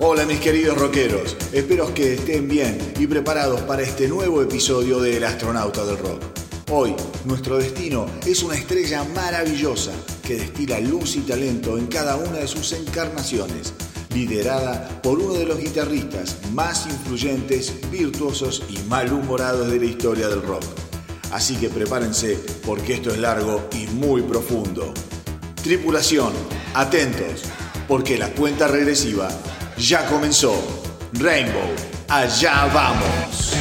Hola mis queridos rockeros, espero que estén bien y preparados para este nuevo episodio de El astronauta del rock. Hoy, nuestro destino es una estrella maravillosa que destila luz y talento en cada una de sus encarnaciones, liderada por uno de los guitarristas más influyentes, virtuosos y malhumorados de la historia del rock. Así que prepárense porque esto es largo y muy profundo. Tripulación, atentos, porque la cuenta regresiva ya comenzó. Rainbow, allá vamos.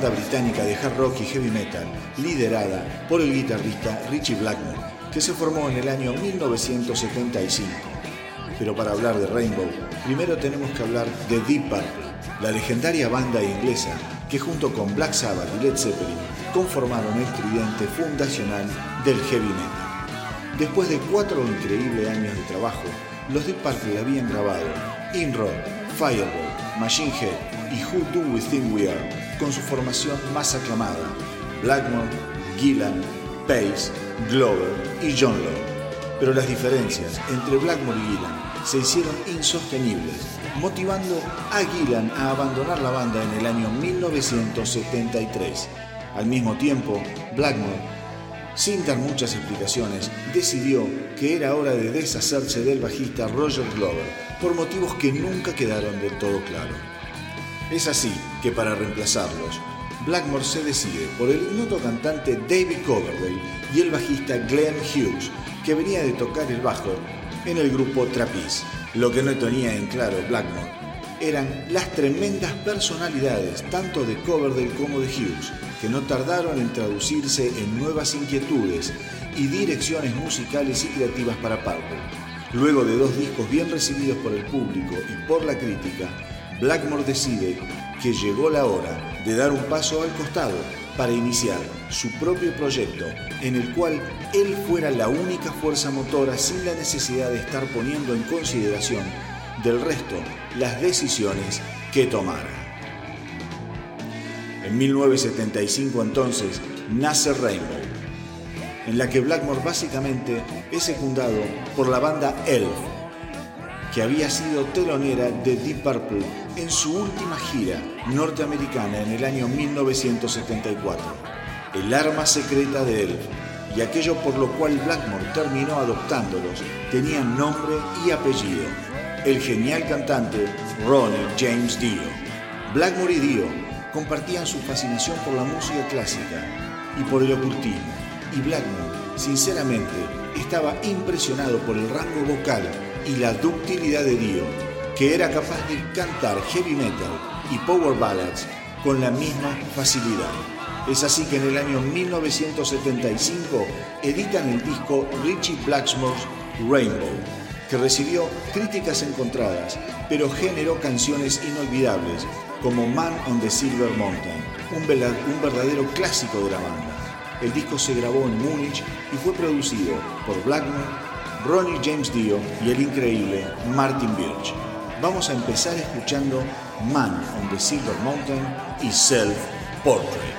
Banda británica de hard rock y heavy metal liderada por el guitarrista Richie Blackmore, que se formó en el año 1975. Pero para hablar de Rainbow, primero tenemos que hablar de Deep Purple, la legendaria banda inglesa que junto con Black Sabbath y Led Zeppelin conformaron el tridente fundacional del heavy metal. Después de cuatro increíbles años de trabajo, los Deep Purple habían grabado In Road, Fireball, Machine Head y Who Do We Think We Are con su formación más aclamada, Blackmore, Gillan, Pace, Glover y John Lord. Pero las diferencias entre Blackmore y Gillan se hicieron insostenibles, motivando a Gillan a abandonar la banda en el año 1973. Al mismo tiempo, Blackmore sin dar muchas explicaciones, decidió que era hora de deshacerse del bajista Roger Glover por motivos que nunca quedaron del todo claros. Es así que para reemplazarlos, Blackmore se decide por el ignoto cantante David Coverdale y el bajista Glenn Hughes, que venía de tocar el bajo en el grupo Trapeze. Lo que no tenía en claro Blackmore eran las tremendas personalidades tanto de Coverdale como de Hughes, que no tardaron en traducirse en nuevas inquietudes y direcciones musicales y creativas para Purple. Luego de dos discos bien recibidos por el público y por la crítica, Blackmore decide que llegó la hora de dar un paso al costado para iniciar su propio proyecto en el cual él fuera la única fuerza motora sin la necesidad de estar poniendo en consideración del resto las decisiones que tomara. En 1975 entonces nace Rainbow, en la que Blackmore básicamente es secundado por la banda Elf, que había sido telonera de Deep Purple en su última gira norteamericana en el año 1974, el arma secreta de Elf, y aquello por lo cual Blackmore terminó adoptándolos tenía nombre y apellido, el genial cantante Ronnie James Dio. Blackmore y Dio compartían su fascinación por la música clásica y por el ocultismo, y Blackmore, sinceramente, estaba impresionado por el rango vocal y la ductilidad de Dio, que era capaz de cantar heavy metal y power ballads con la misma facilidad. Es así que en el año 1975 editan el disco Richie Blackmore's Rainbow, que recibió críticas encontradas, pero generó canciones inolvidables como Man on the Silver Mountain, un, un verdadero clásico de la banda. El disco se grabó en Múnich y fue producido por Blackmore, Ronnie James Dio y el increíble Martin Birch. Vamos a empezar escuchando Man on the Silver Mountain y Self Portrait.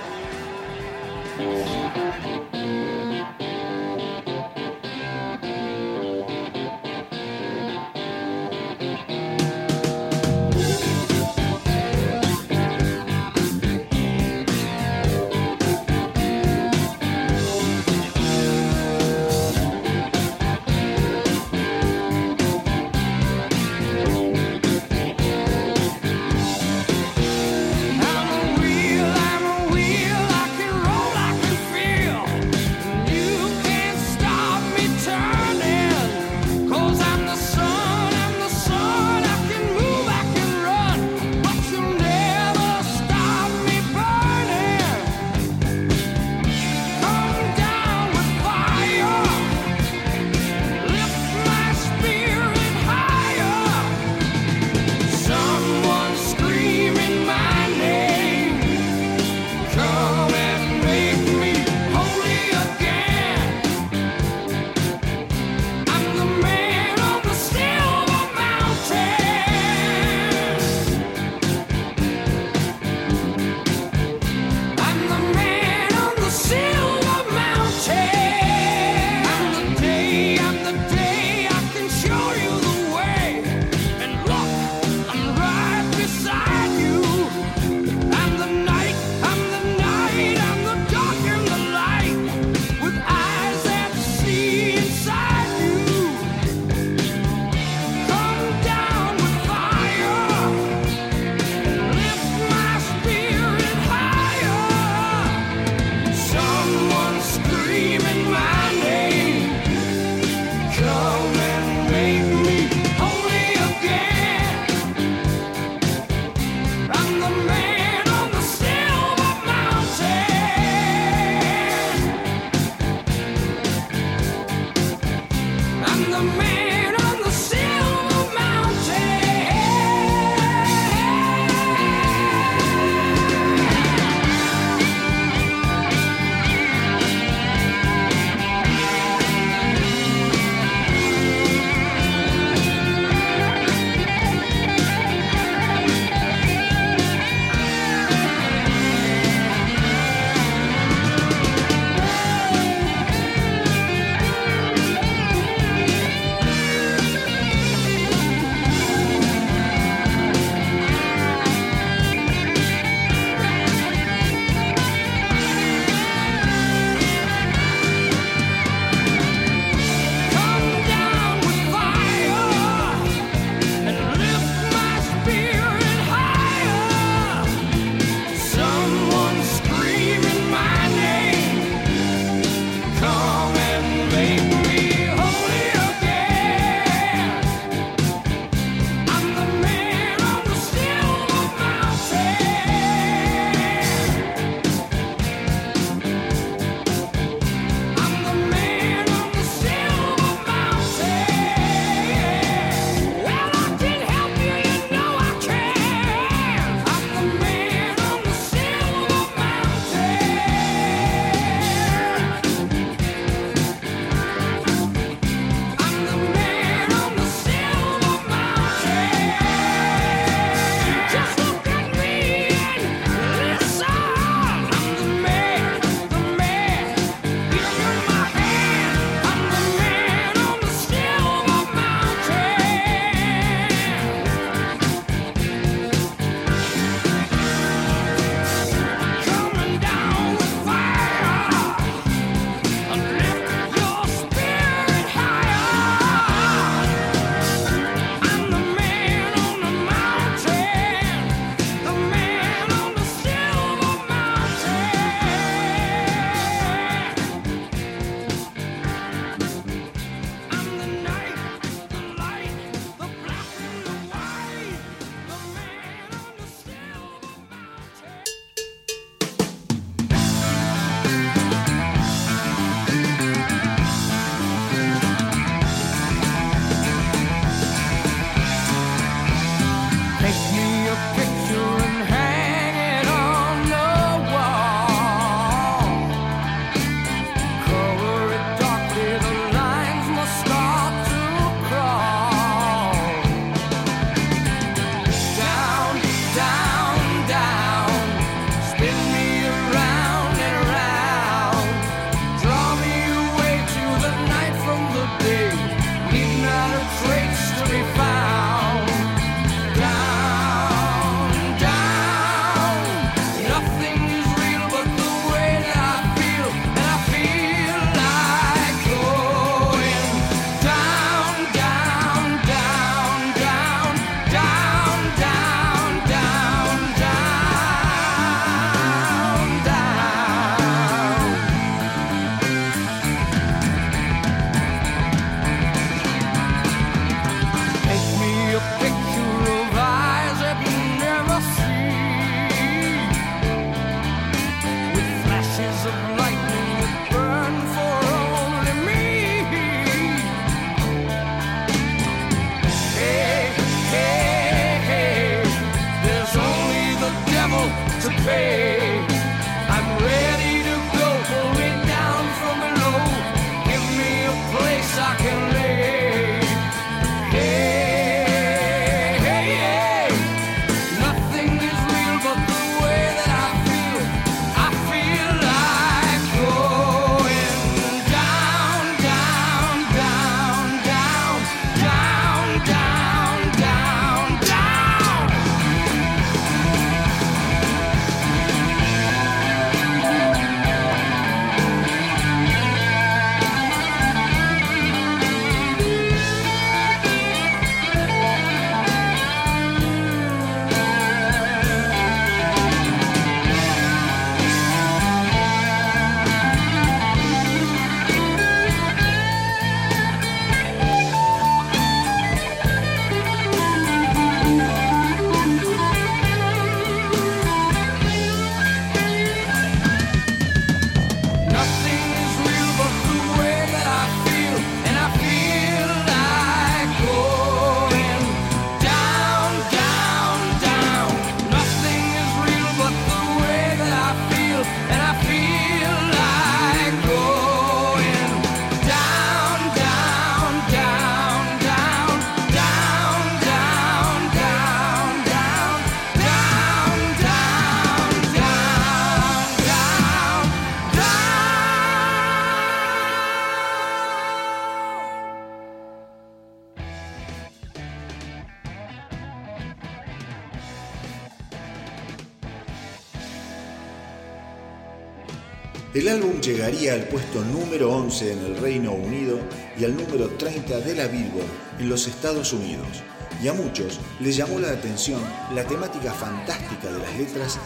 Llegaría al puesto número 11 en el Reino Unido y al número 30 de la Billboard en los Estados Unidos. Y a muchos les llamó la atención la temática fantástica de las letras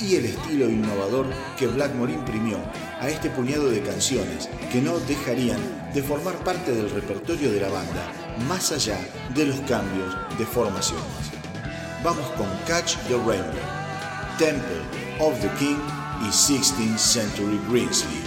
y el estilo innovador que Blackmore imprimió a este puñado de canciones que no dejarían de formar parte del repertorio de la banda, más allá de los cambios de formaciones. Vamos con Catch the Rainbow, Temple of the King y 16th Century Greensley.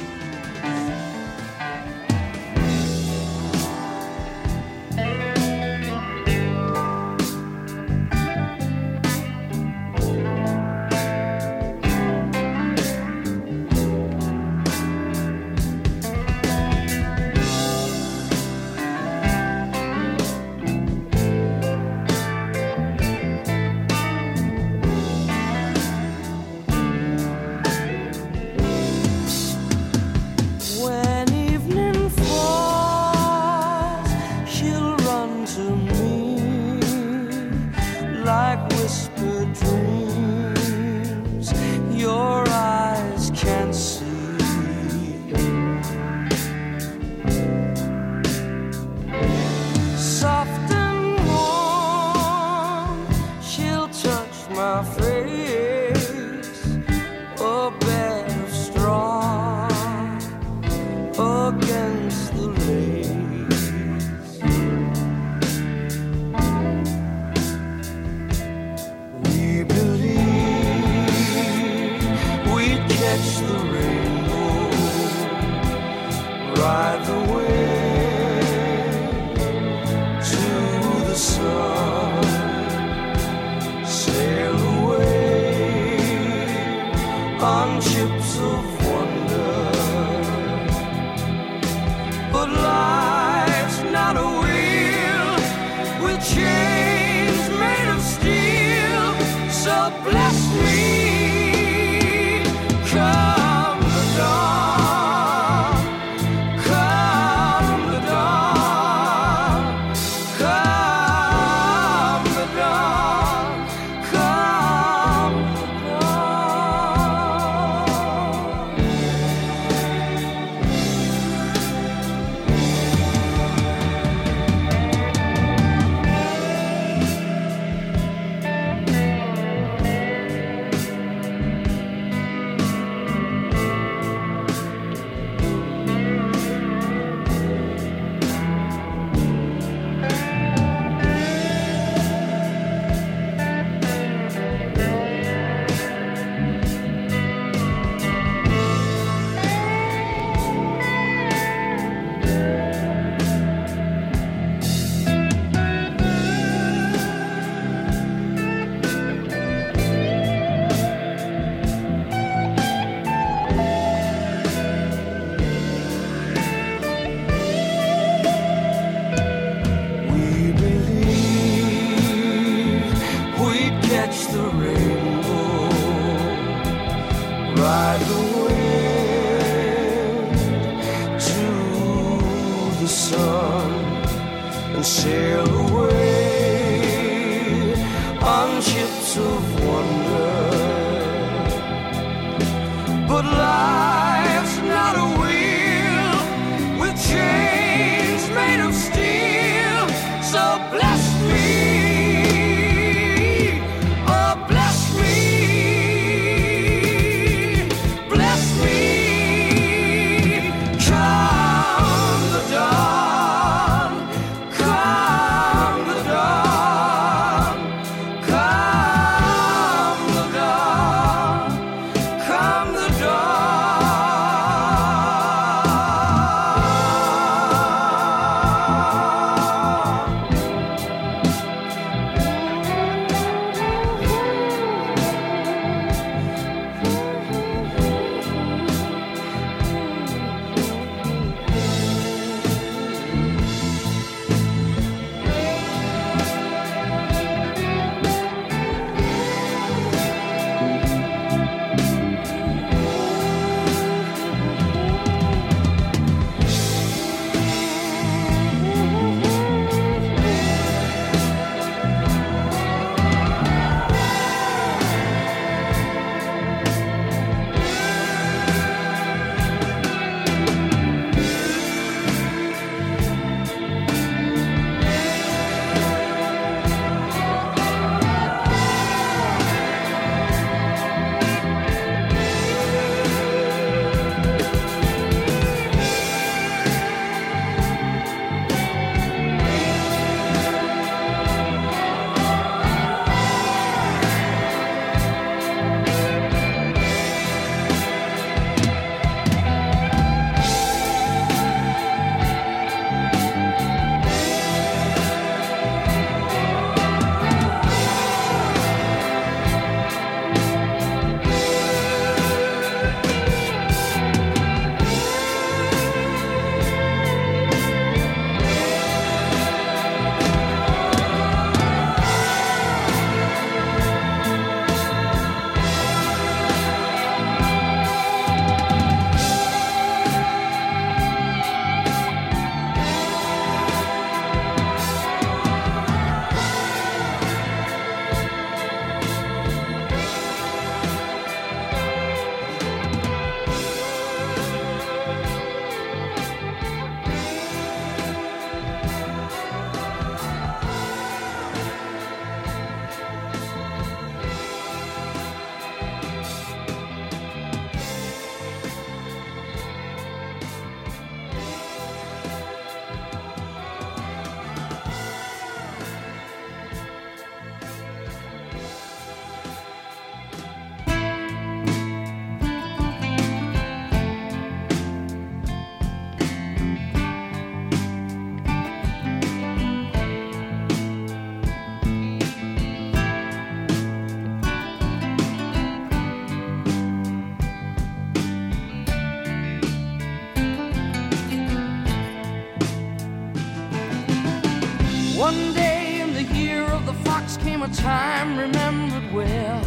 Time remembered well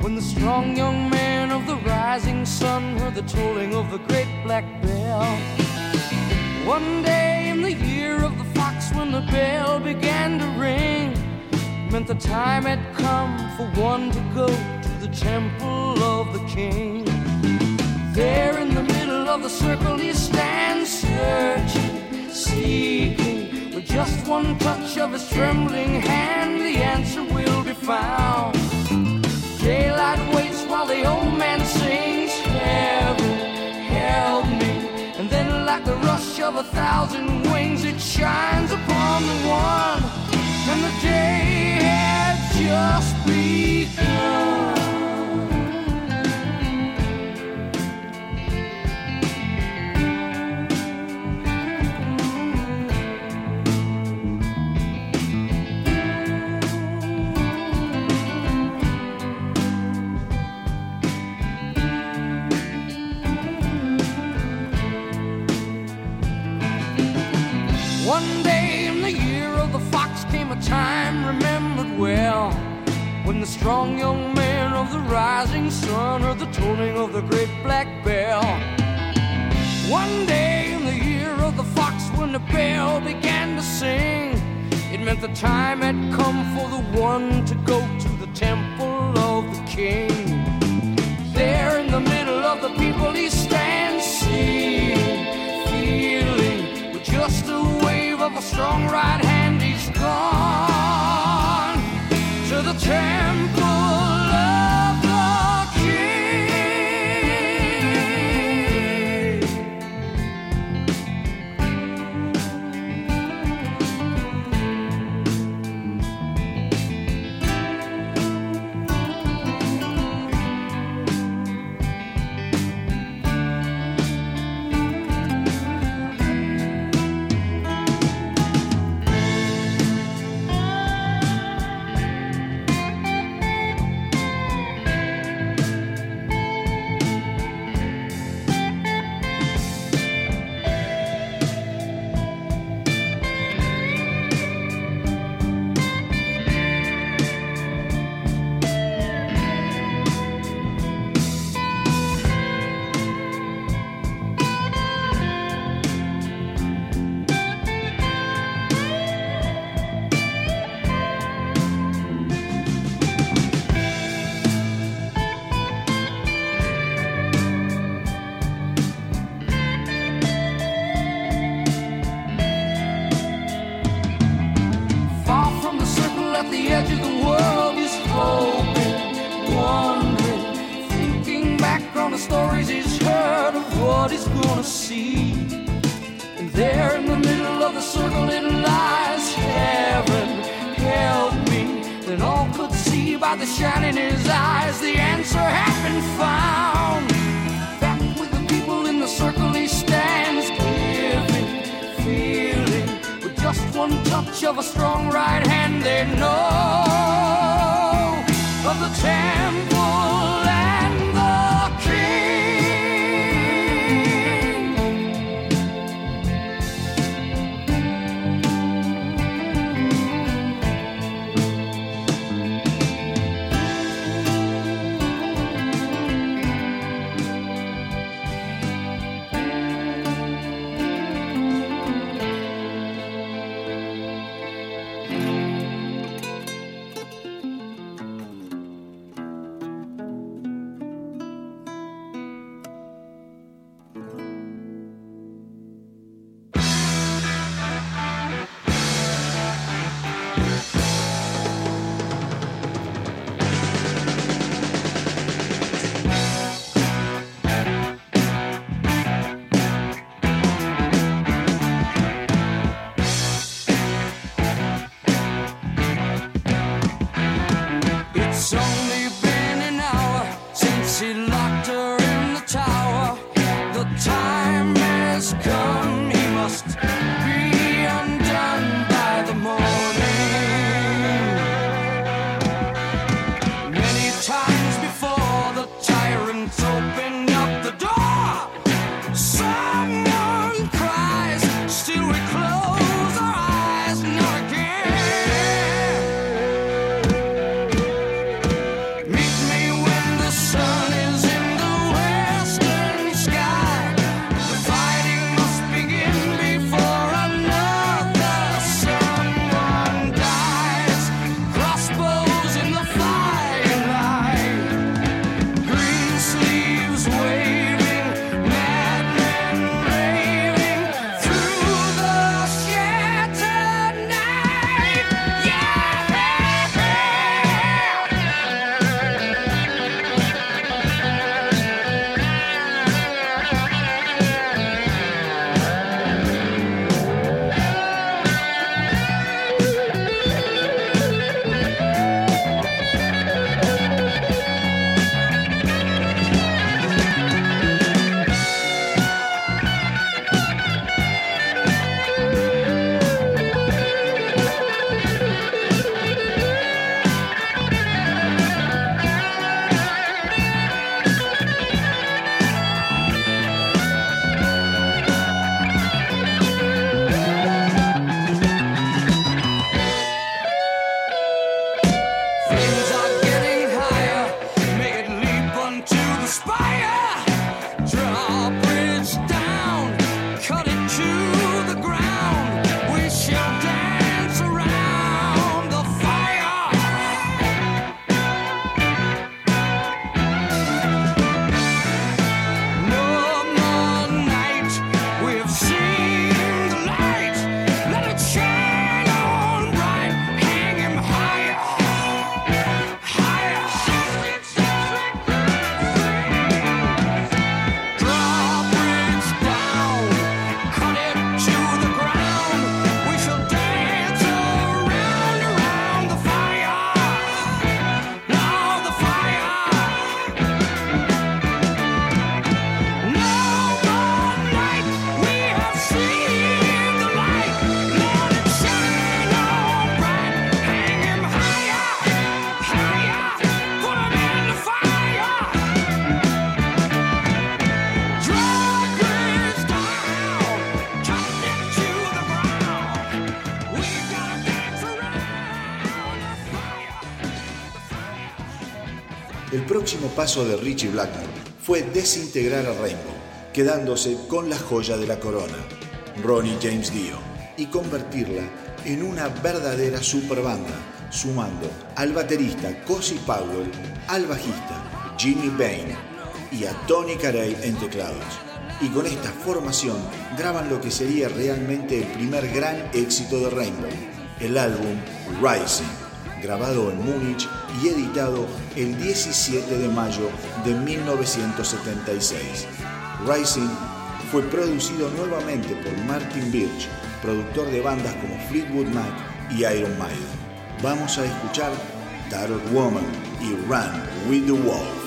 when the strong young man of the rising sun heard the tolling of the great black bell. One day in the year of the fox when the bell began to ring meant the time had come for one to go to the temple of the king. There in the middle of the circle he stands searching, seeking. Just one touch of his trembling hand, the answer will be found. Daylight waits while the old man sings, Heaven, help me. And then, like the rush of a thousand wings, it shines upon the one. And the day had just begun. Strong young man of the rising sun heard the tolling of the great black bell. One day in the year of the fox when the bell began to sing, it meant the time had come for the one to go to the temple of the king. There in the middle of the people he stands, seeing, feeling, with just a wave of a strong right hand, he's gone the temple paso de Richie Blackmore fue desintegrar a Rainbow, quedándose con la joya de la corona, Ronnie James Dio, y convertirla en una verdadera superbanda, sumando al baterista Cozy Powell, al bajista Jimmy Bain y a Tony Carey en teclados. Y con esta formación graban lo que sería realmente el primer gran éxito de Rainbow, el álbum Rising, grabado en Múnich y editado el 17 de mayo de 1976. Rising fue producido nuevamente por Martin Birch, productor de bandas como Fleetwood Mac y Iron Maiden. Vamos a escuchar Tattered Woman y Run with the Wolf.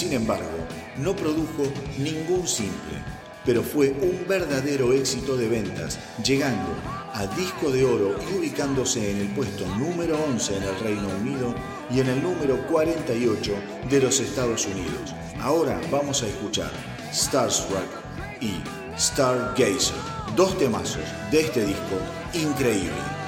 Sin embargo, no produjo ningún simple, pero fue un verdadero éxito de ventas, llegando a disco de oro y ubicándose en el puesto número 11 en el Reino Unido y en el número 48 de los Estados Unidos. Ahora vamos a escuchar Starstruck y Stargazer, dos temazos de este disco increíble.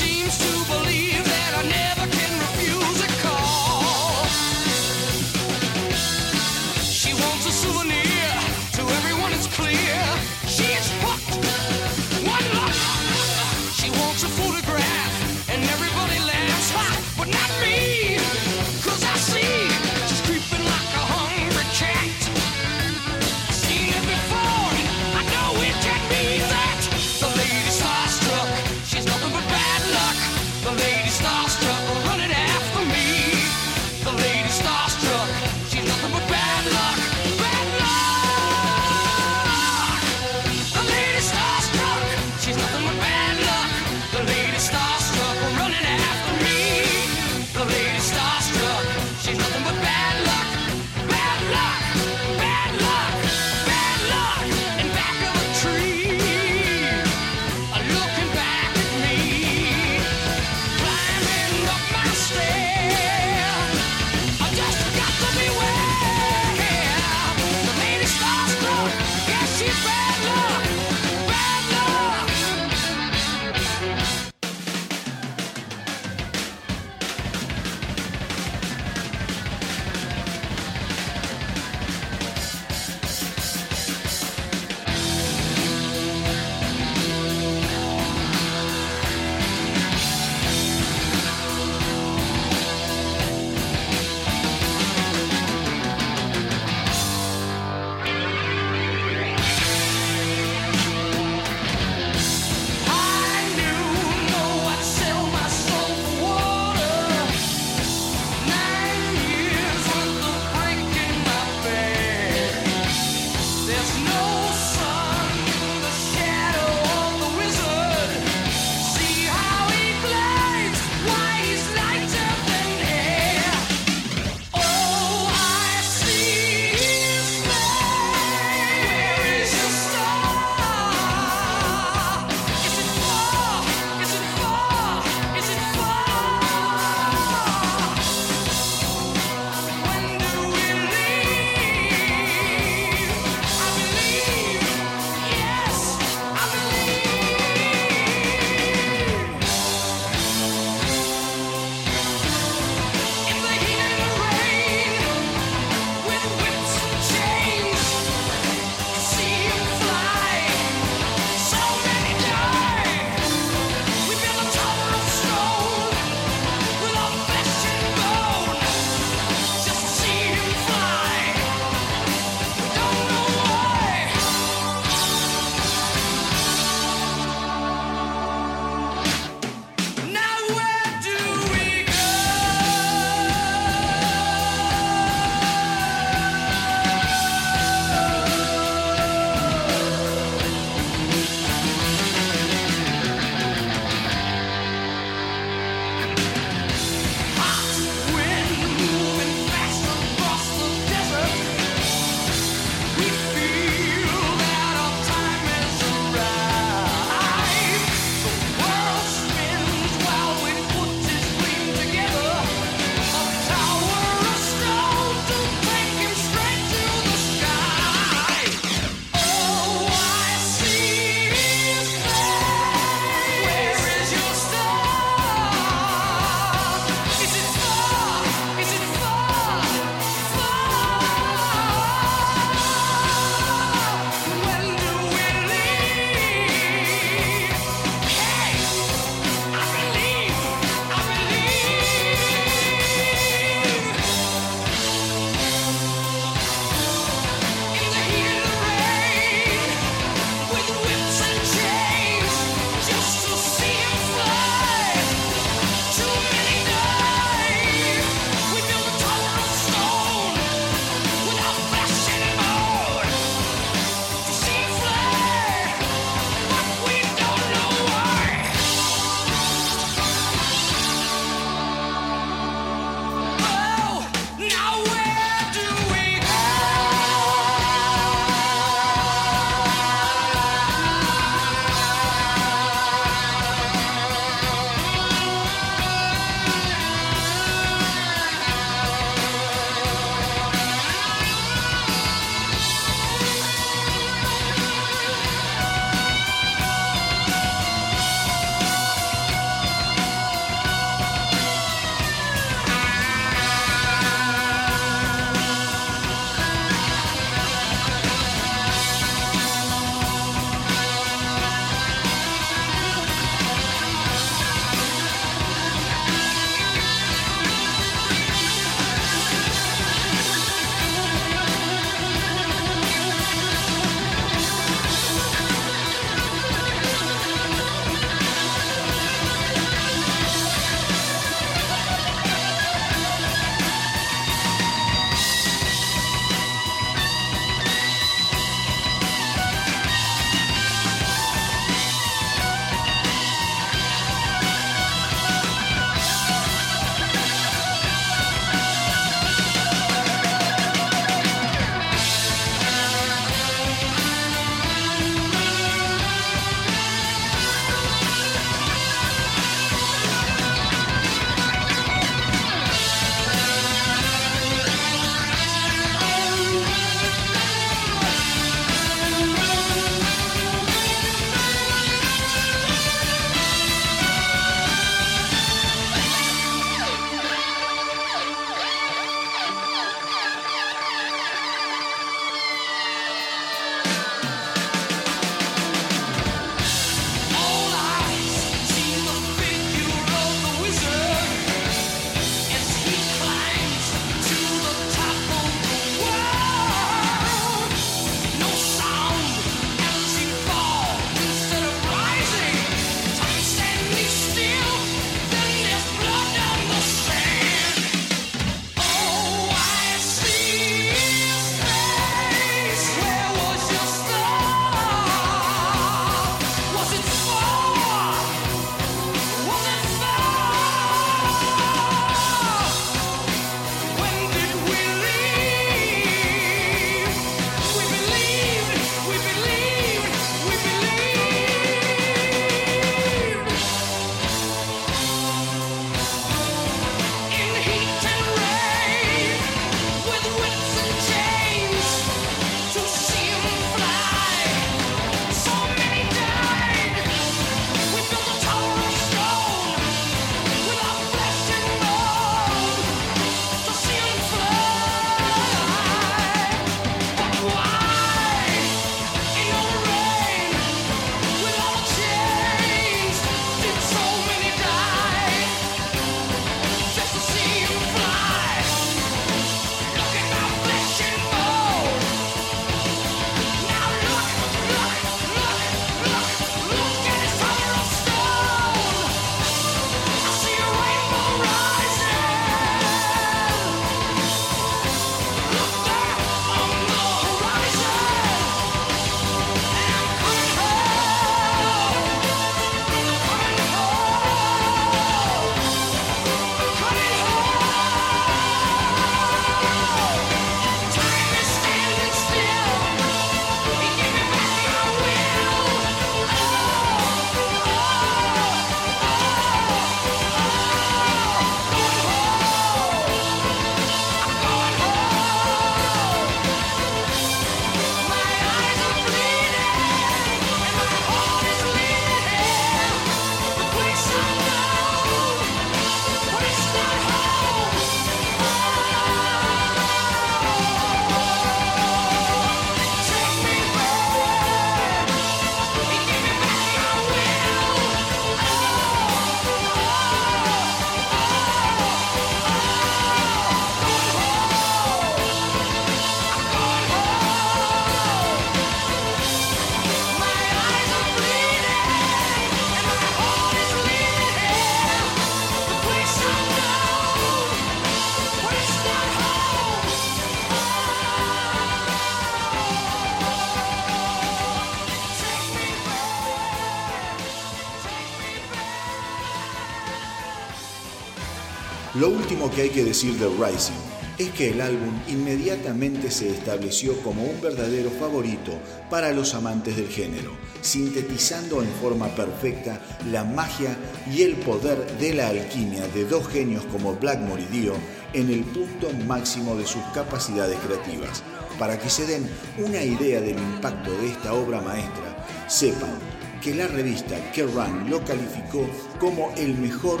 Último que hay que decir de Rising es que el álbum inmediatamente se estableció como un verdadero favorito para los amantes del género, sintetizando en forma perfecta la magia y el poder de la alquimia de dos genios como Blackmore y Dio en el punto máximo de sus capacidades creativas. Para que se den una idea del impacto de esta obra maestra, sepan que la revista Kerrang lo calificó como el mejor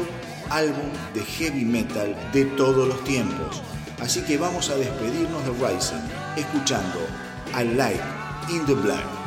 álbum de heavy metal de todos los tiempos. Así que vamos a despedirnos de Rising escuchando A Light in the Black.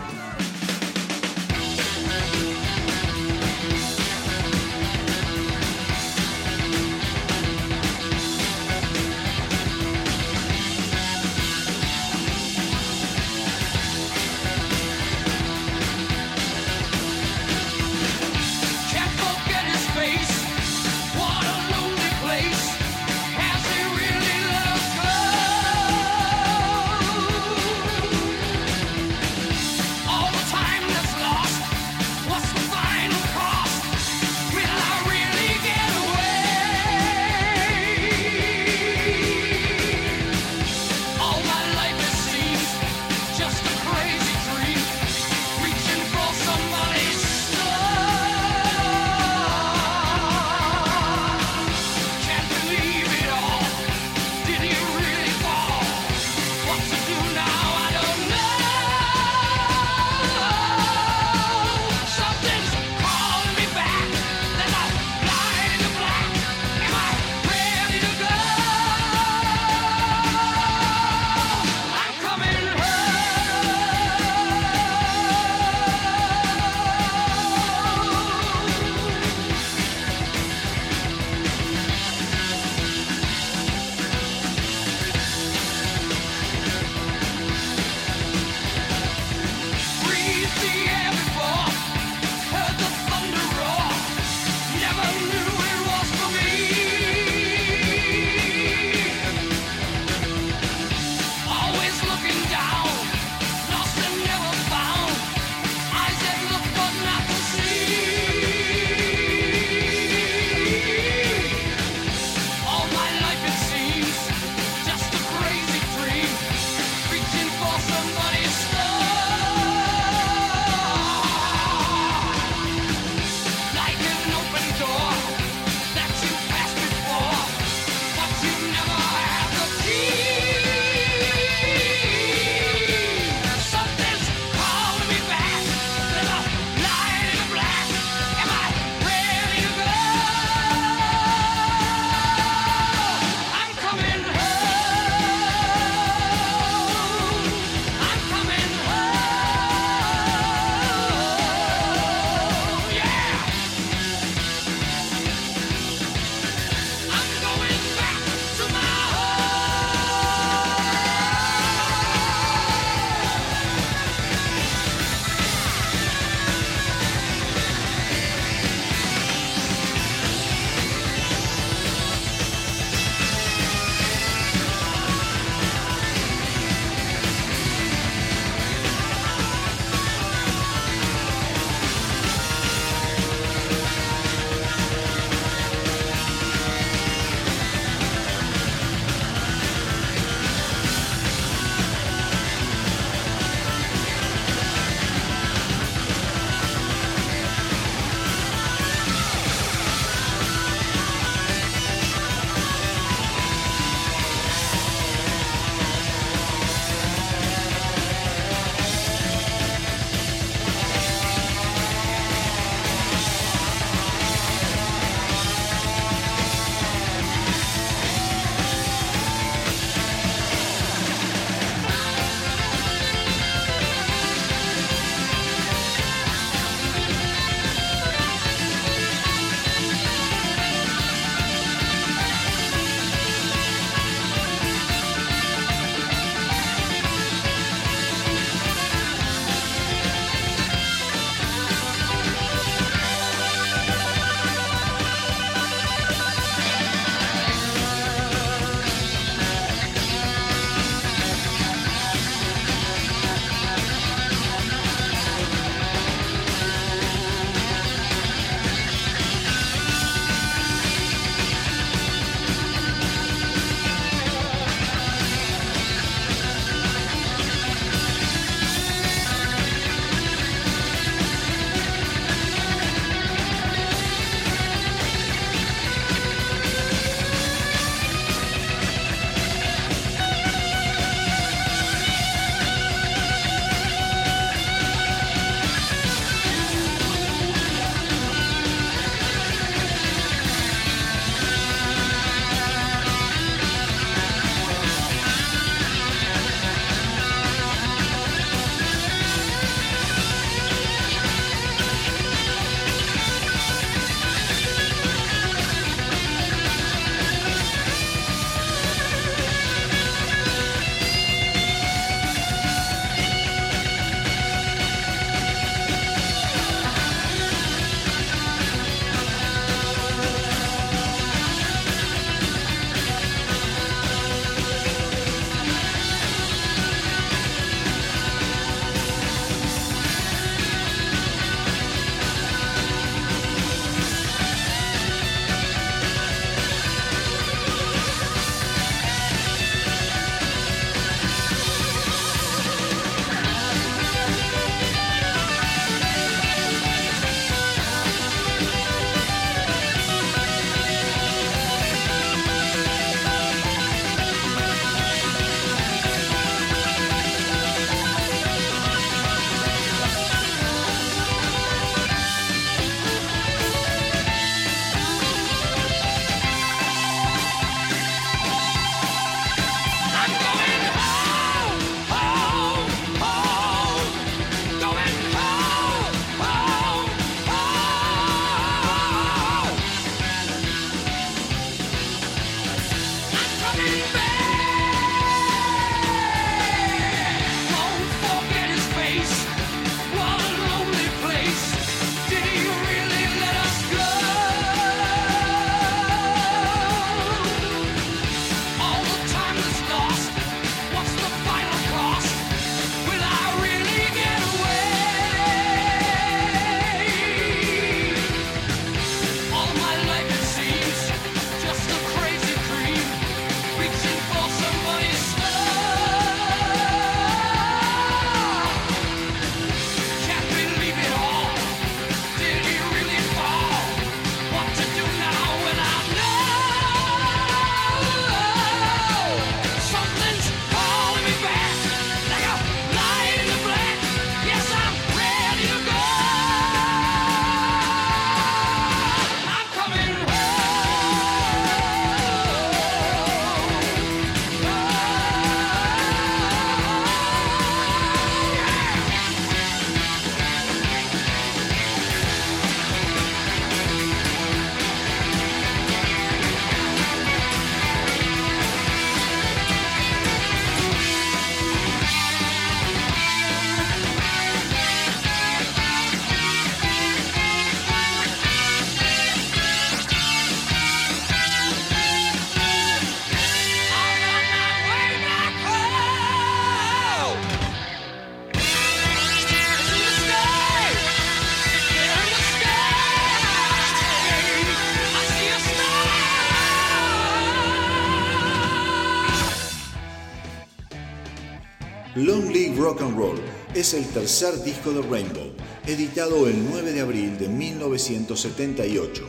Rock and Roll es el tercer disco de Rainbow, editado el 9 de abril de 1978.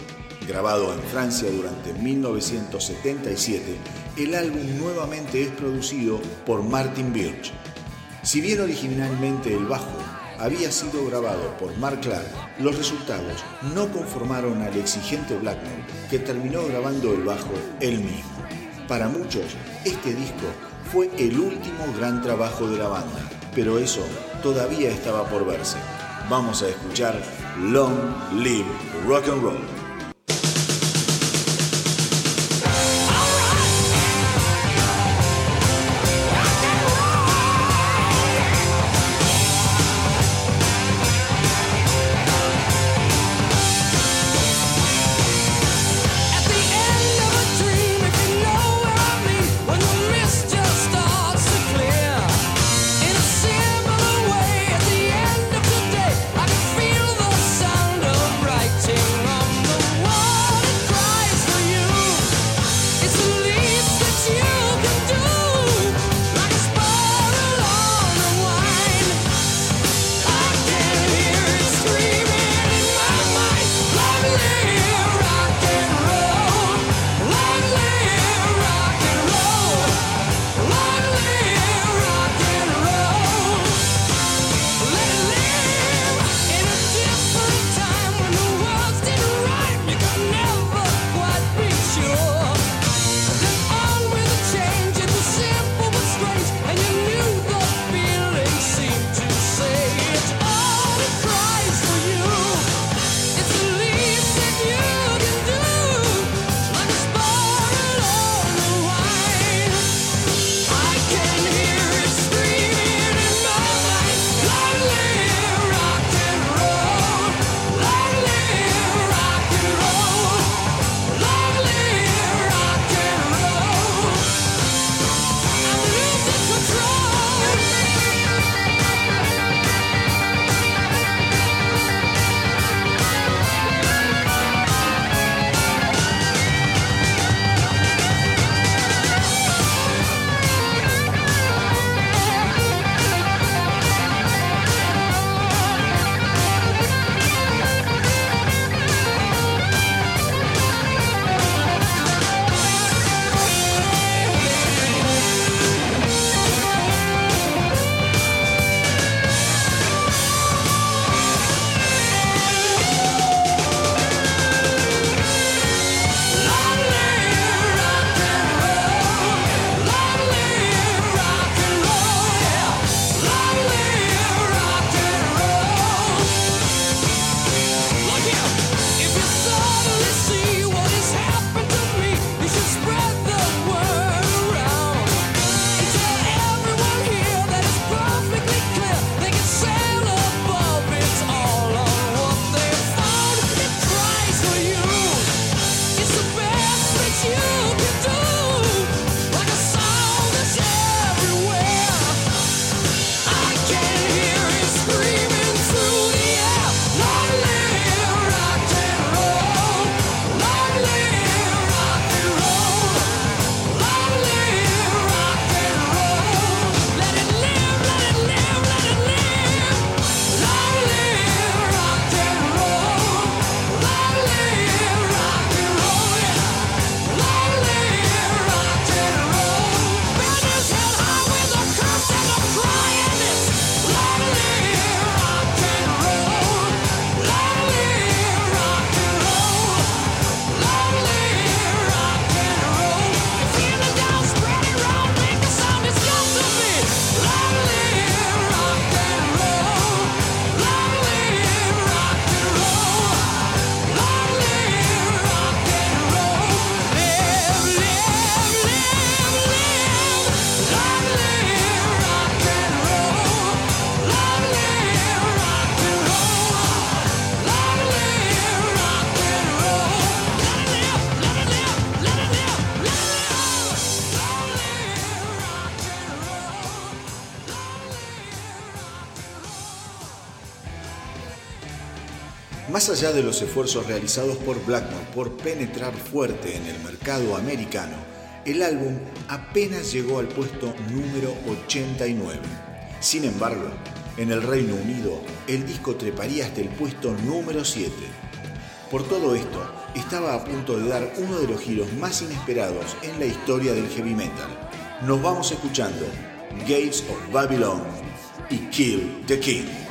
Grabado en Francia durante 1977, el álbum nuevamente es producido por Martin Birch. Si bien originalmente el bajo había sido grabado por Mark Clark, los resultados no conformaron al exigente Blackmore, que terminó grabando el bajo él mismo. Para muchos, este disco fue el último gran trabajo de la banda, pero eso todavía estaba por verse. Vamos a escuchar Long Live Rock and Roll. Allá de los esfuerzos realizados por Blackmore por penetrar fuerte en el mercado americano, el álbum apenas llegó al puesto número 89. Sin embargo, en el Reino Unido, el disco treparía hasta el puesto número 7. Por todo esto, estaba a punto de dar uno de los giros más inesperados en la historia del heavy metal. Nos vamos escuchando Gates of Babylon y Kill the King.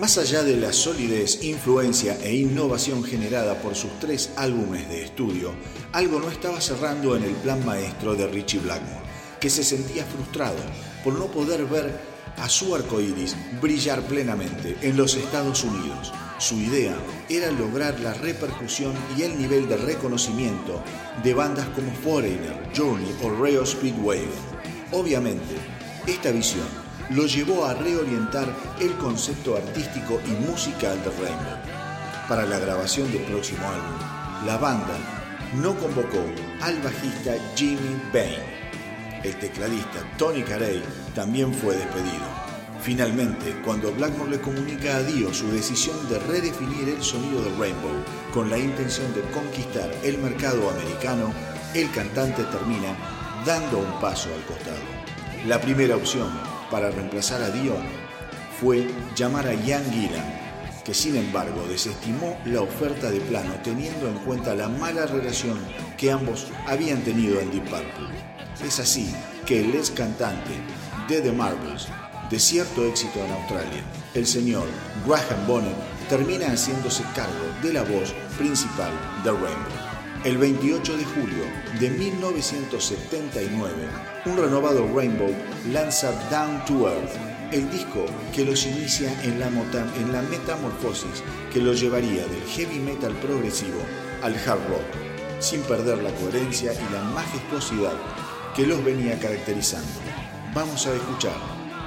Más allá de la solidez, influencia e innovación generada por sus tres álbumes de estudio, algo no estaba cerrando en el plan maestro de Richie Blackmore, que se sentía frustrado por no poder ver a su arco iris brillar plenamente en los Estados Unidos. Su idea era lograr la repercusión y el nivel de reconocimiento de bandas como Foreigner, Journey o Rayo Speedway. Obviamente, esta visión lo llevó a reorientar el concepto artístico y musical de Rainbow. Para la grabación del próximo álbum, la banda no convocó al bajista Jimmy Bain. El tecladista Tony Carey también fue despedido. Finalmente, cuando Blackmore le comunica a Dio su decisión de redefinir el sonido de Rainbow con la intención de conquistar el mercado americano, el cantante termina dando un paso al costado. La primera opción para reemplazar a Dio fue llamar a Ian Gillan, que sin embargo desestimó la oferta de plano teniendo en cuenta la mala relación que ambos habían tenido en Deep Purple. Es así que el ex cantante de The Marbles, de cierto éxito en Australia, el señor Graham Bonnet, termina haciéndose cargo de la voz principal de Rainbow. El 28 de julio de 1979, un renovado Rainbow lanza Down to Earth, el disco que los inicia en la, en la metamorfosis que los llevaría del heavy metal progresivo al hard rock, sin perder la coherencia y la majestuosidad que los venía caracterizando. Vamos a escuchar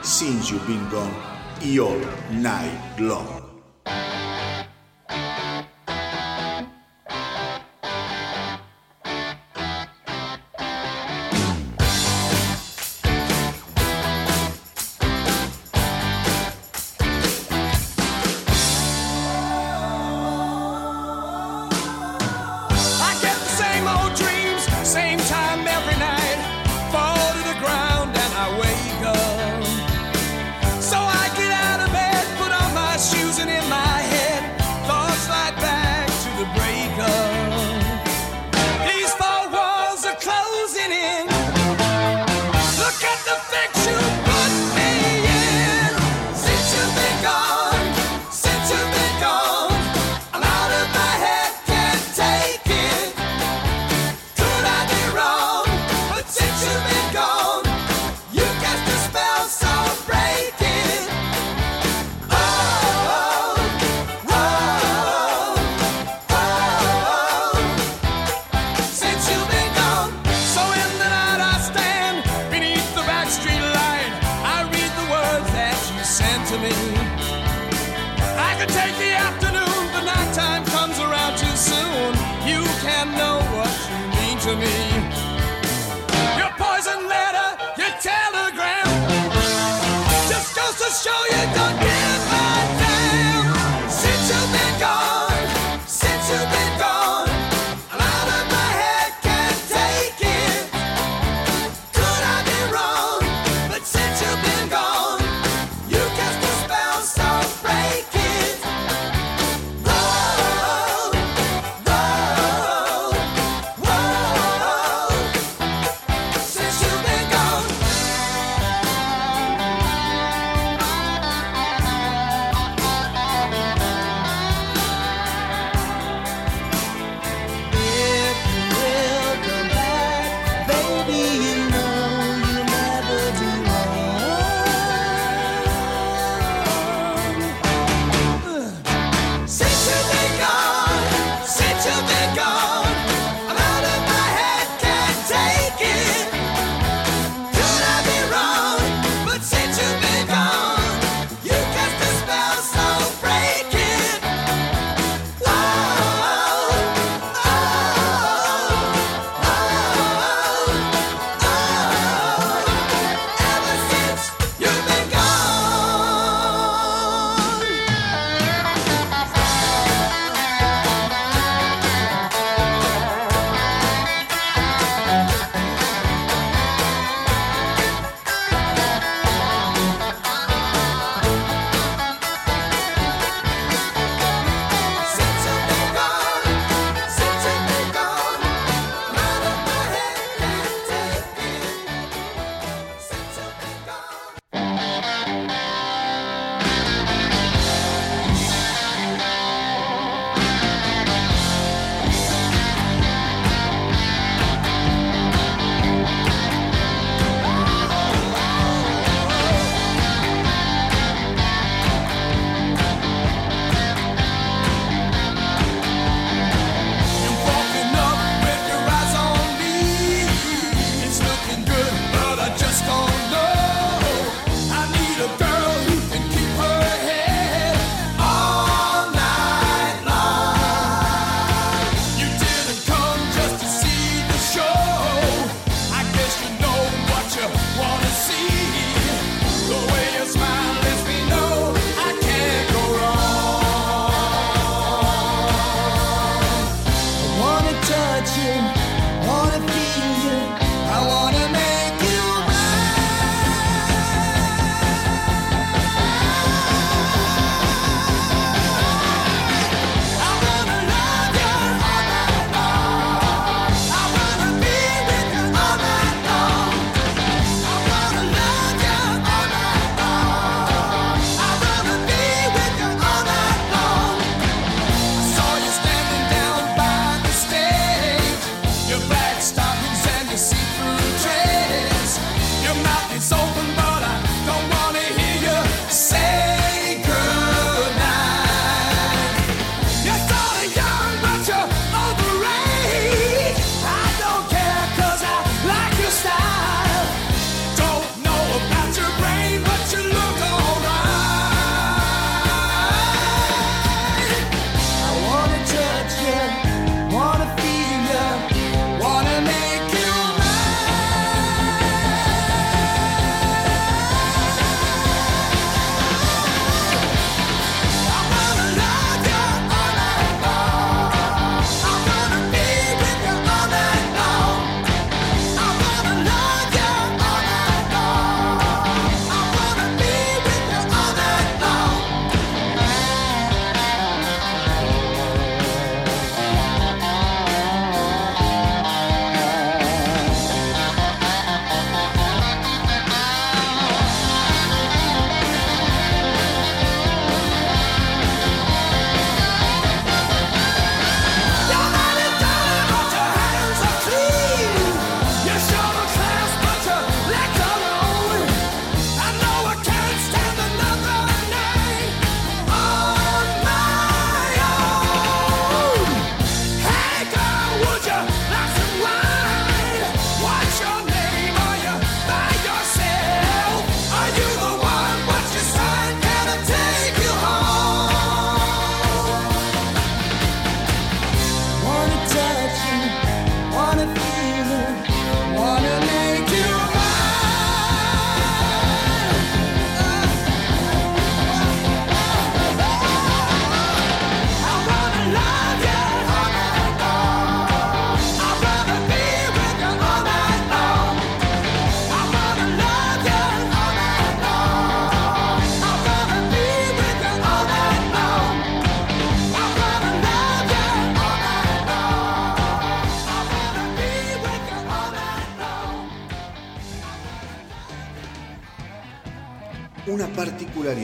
Since You've Been Gone y All Night Long.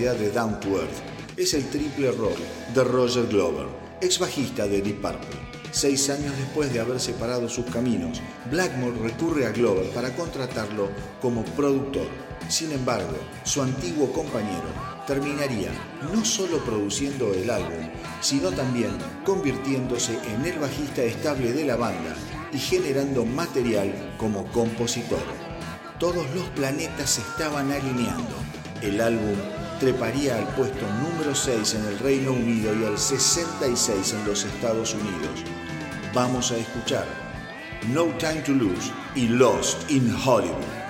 De Down to Earth es el triple rol de Roger Glover, ex bajista de Deep Purple. Seis años después de haber separado sus caminos, Blackmore recurre a Glover para contratarlo como productor. Sin embargo, su antiguo compañero terminaría no solo produciendo el álbum, sino también convirtiéndose en el bajista estable de la banda y generando material como compositor. Todos los planetas estaban alineando. El álbum treparía al puesto número 6 en el Reino Unido y al 66 en los Estados Unidos. Vamos a escuchar No Time to Lose y Lost in Hollywood.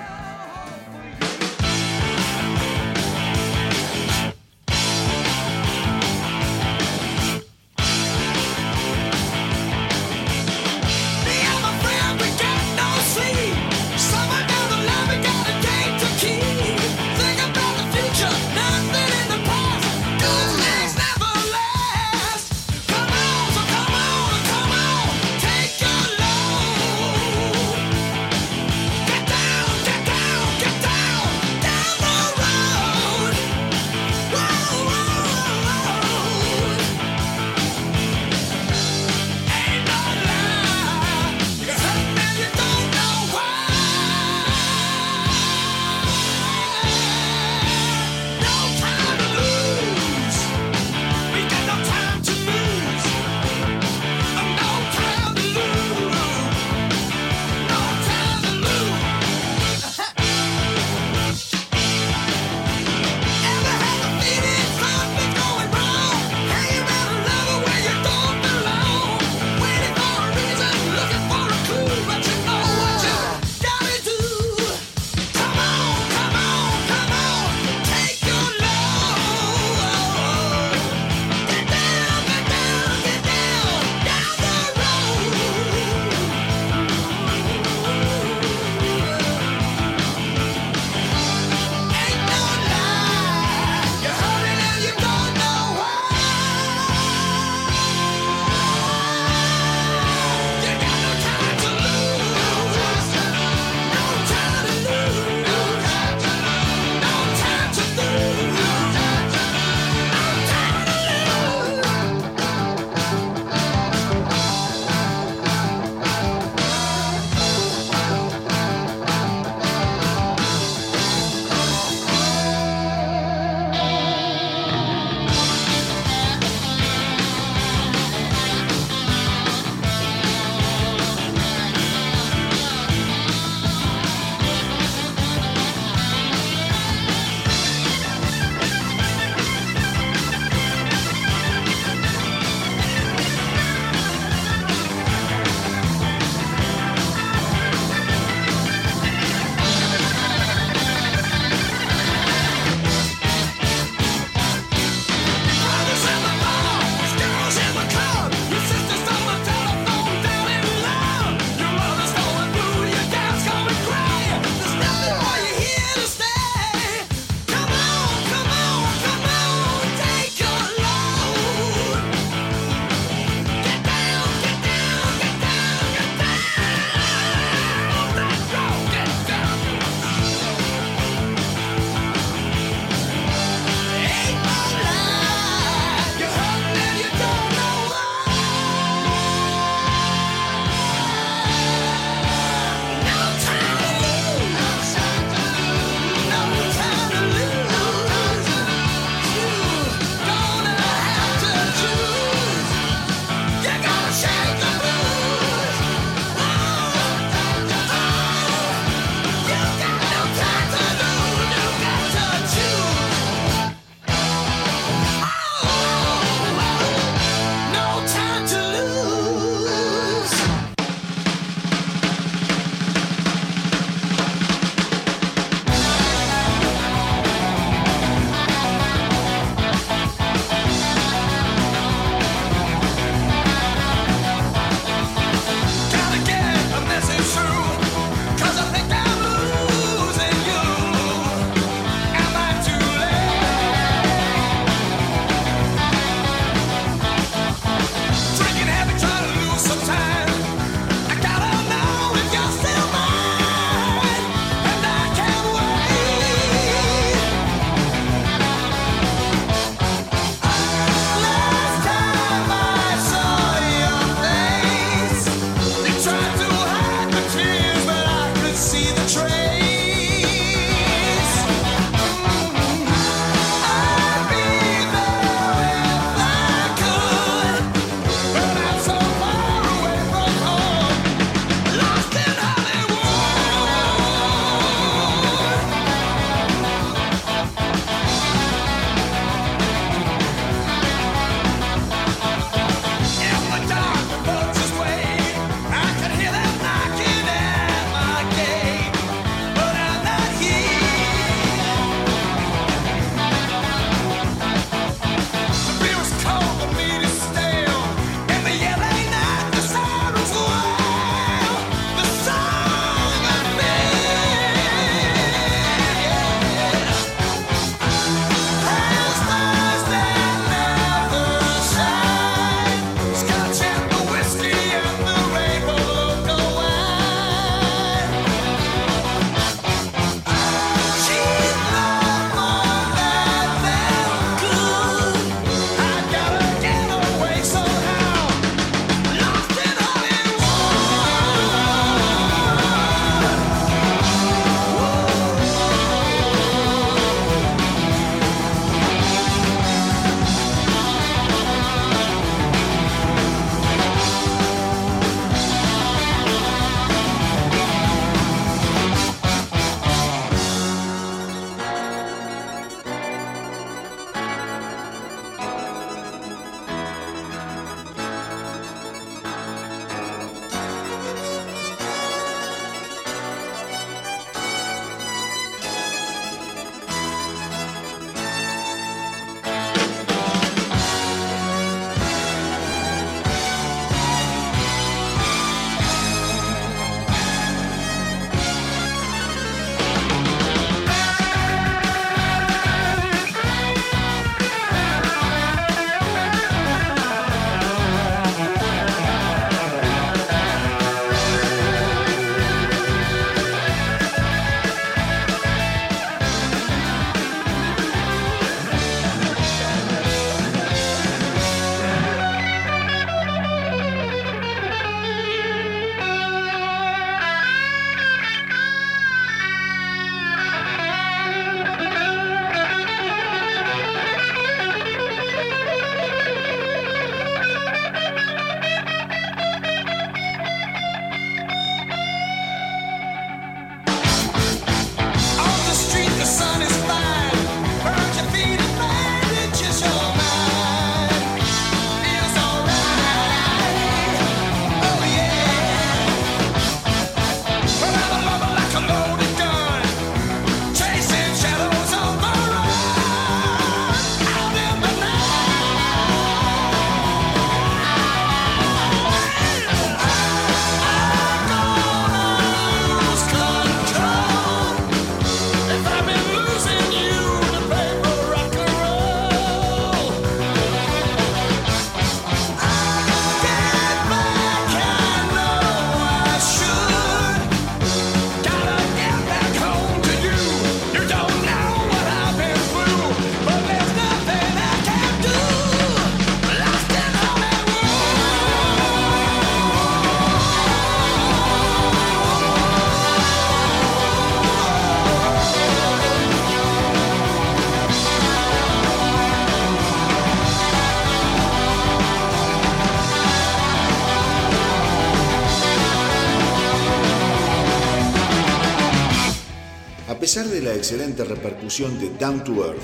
La excelente repercusión de Down to Earth,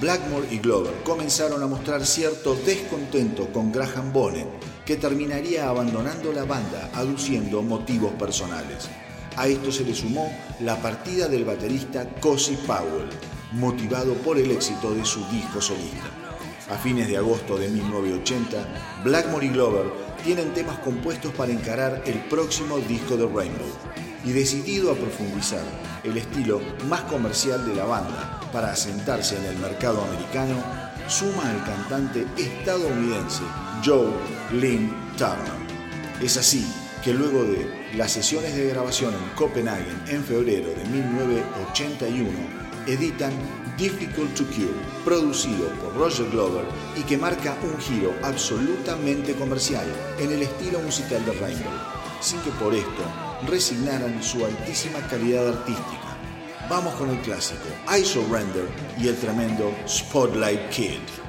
Blackmore y Glover comenzaron a mostrar cierto descontento con Graham Bonnet, que terminaría abandonando la banda aduciendo motivos personales. A esto se le sumó la partida del baterista Cozy Powell, motivado por el éxito de su disco solista. A fines de agosto de 1980, Blackmore y Glover tienen temas compuestos para encarar el próximo disco de Rainbow y decidido a profundizar el estilo más comercial de la banda para asentarse en el mercado americano, suma al cantante estadounidense Joe Lynn Turner. Es así que luego de las sesiones de grabación en Copenhague en febrero de 1981, editan Difficult to Cure, producido por Roger Glover y que marca un giro absolutamente comercial en el estilo musical de Rainbow, sin que por esto resignaran su altísima calidad artística. Vamos con el clásico I Surrender y el tremendo Spotlight Kid.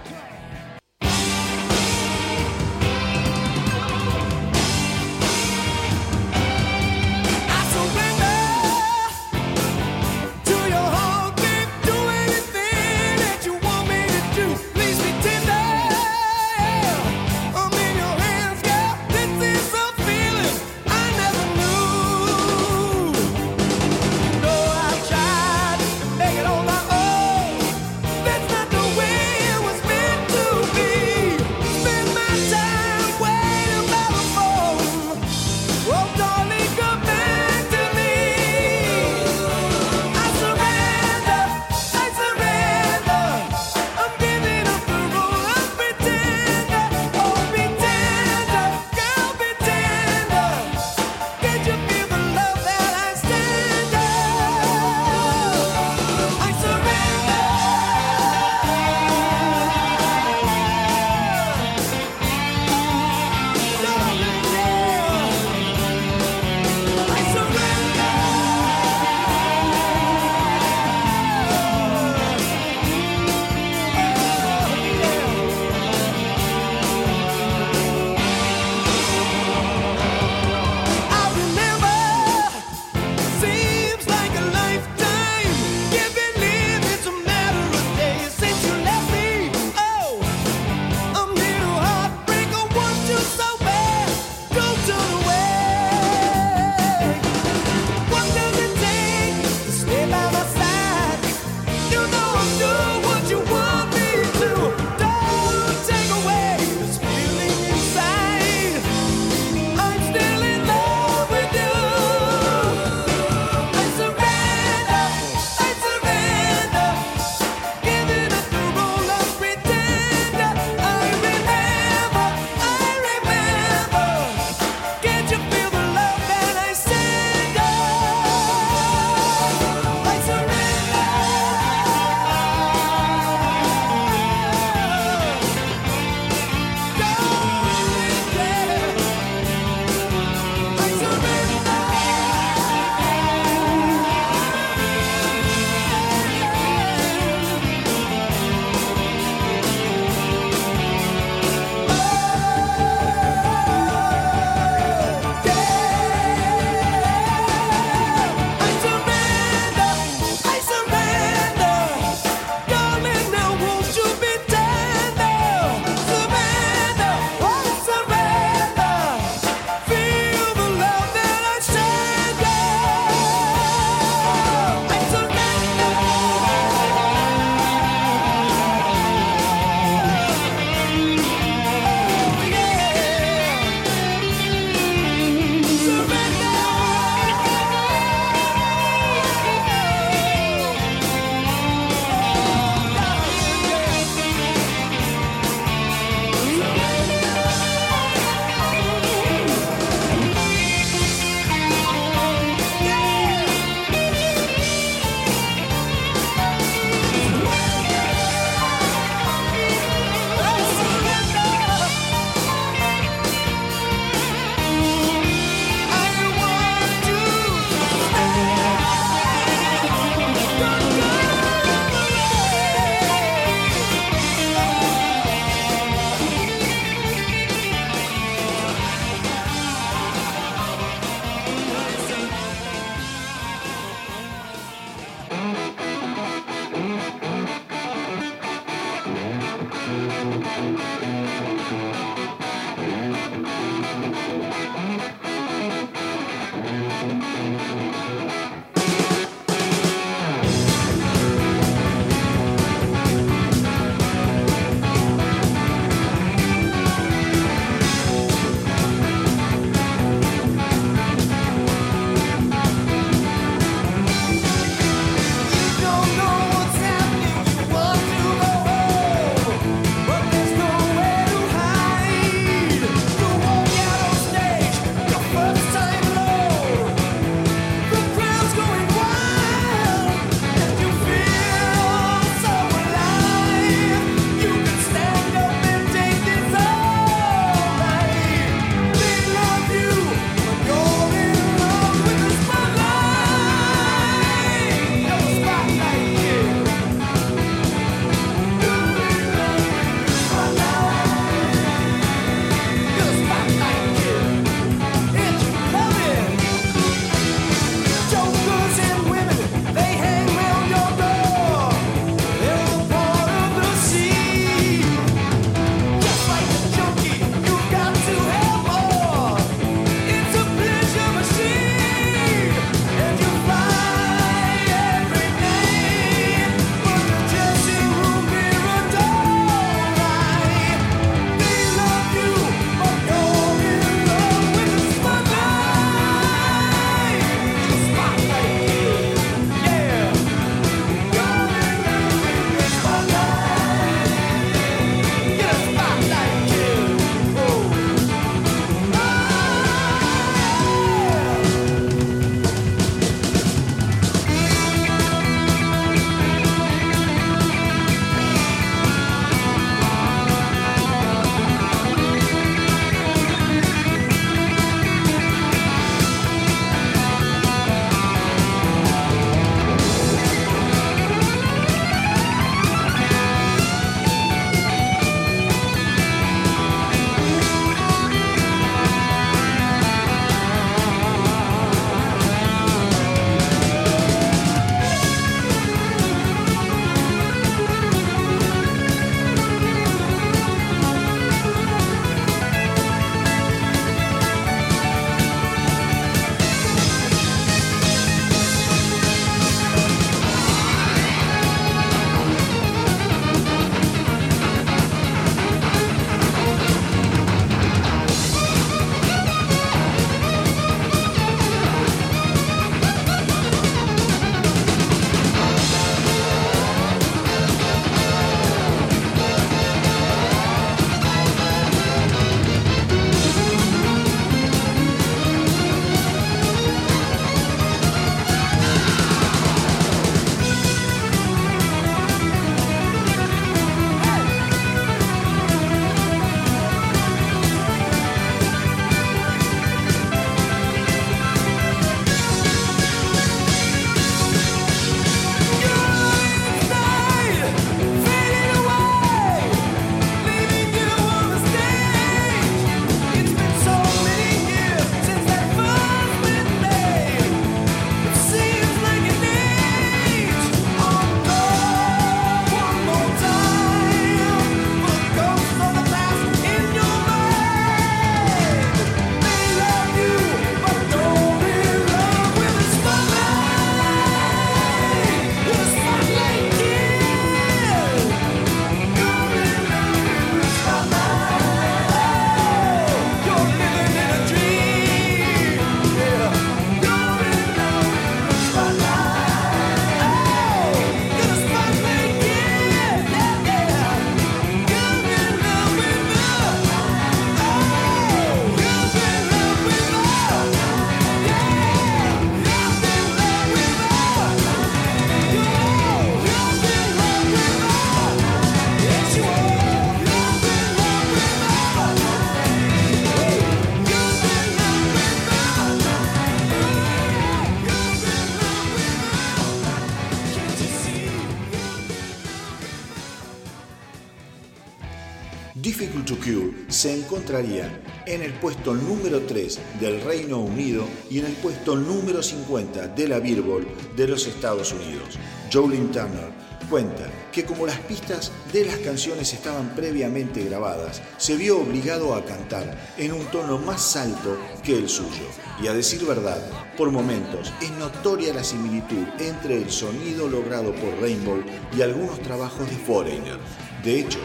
En el puesto número 3 del Reino Unido y en el puesto número 50 de la Billboard de los Estados Unidos. Jolene Turner cuenta que como las pistas de las canciones estaban previamente grabadas, se vio obligado a cantar en un tono más alto que el suyo. Y a decir verdad, por momentos es notoria la similitud entre el sonido logrado por Rainbow y algunos trabajos de Foreigner. De hecho,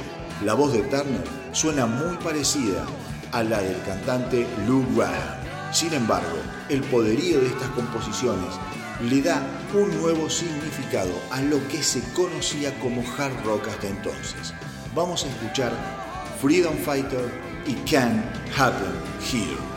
la voz de Turner suena muy parecida a la del cantante Lou Graham. Sin embargo, el poderío de estas composiciones le da un nuevo significado a lo que se conocía como hard rock hasta entonces. Vamos a escuchar Freedom Fighter y Can Happen Here.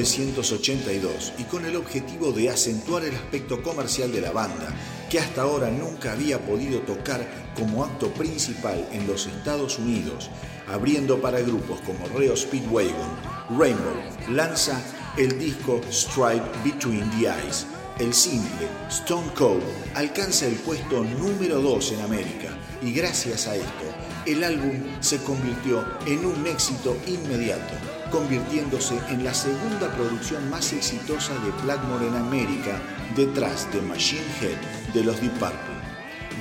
1982, y con el objetivo de acentuar el aspecto comercial de la banda, que hasta ahora nunca había podido tocar como acto principal en los Estados Unidos, abriendo para grupos como Reo Speedwagon, Rainbow, lanza el disco Stripe Between the Eyes. El simple Stone Cold alcanza el puesto número 2 en América y gracias a esto el álbum se convirtió en un éxito inmediato convirtiéndose en la segunda producción más exitosa de Blackmore en América, detrás de Machine Head de los Deep Purple.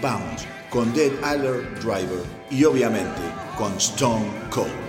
Vamos con Dead Alert Driver y obviamente con Stone Cold.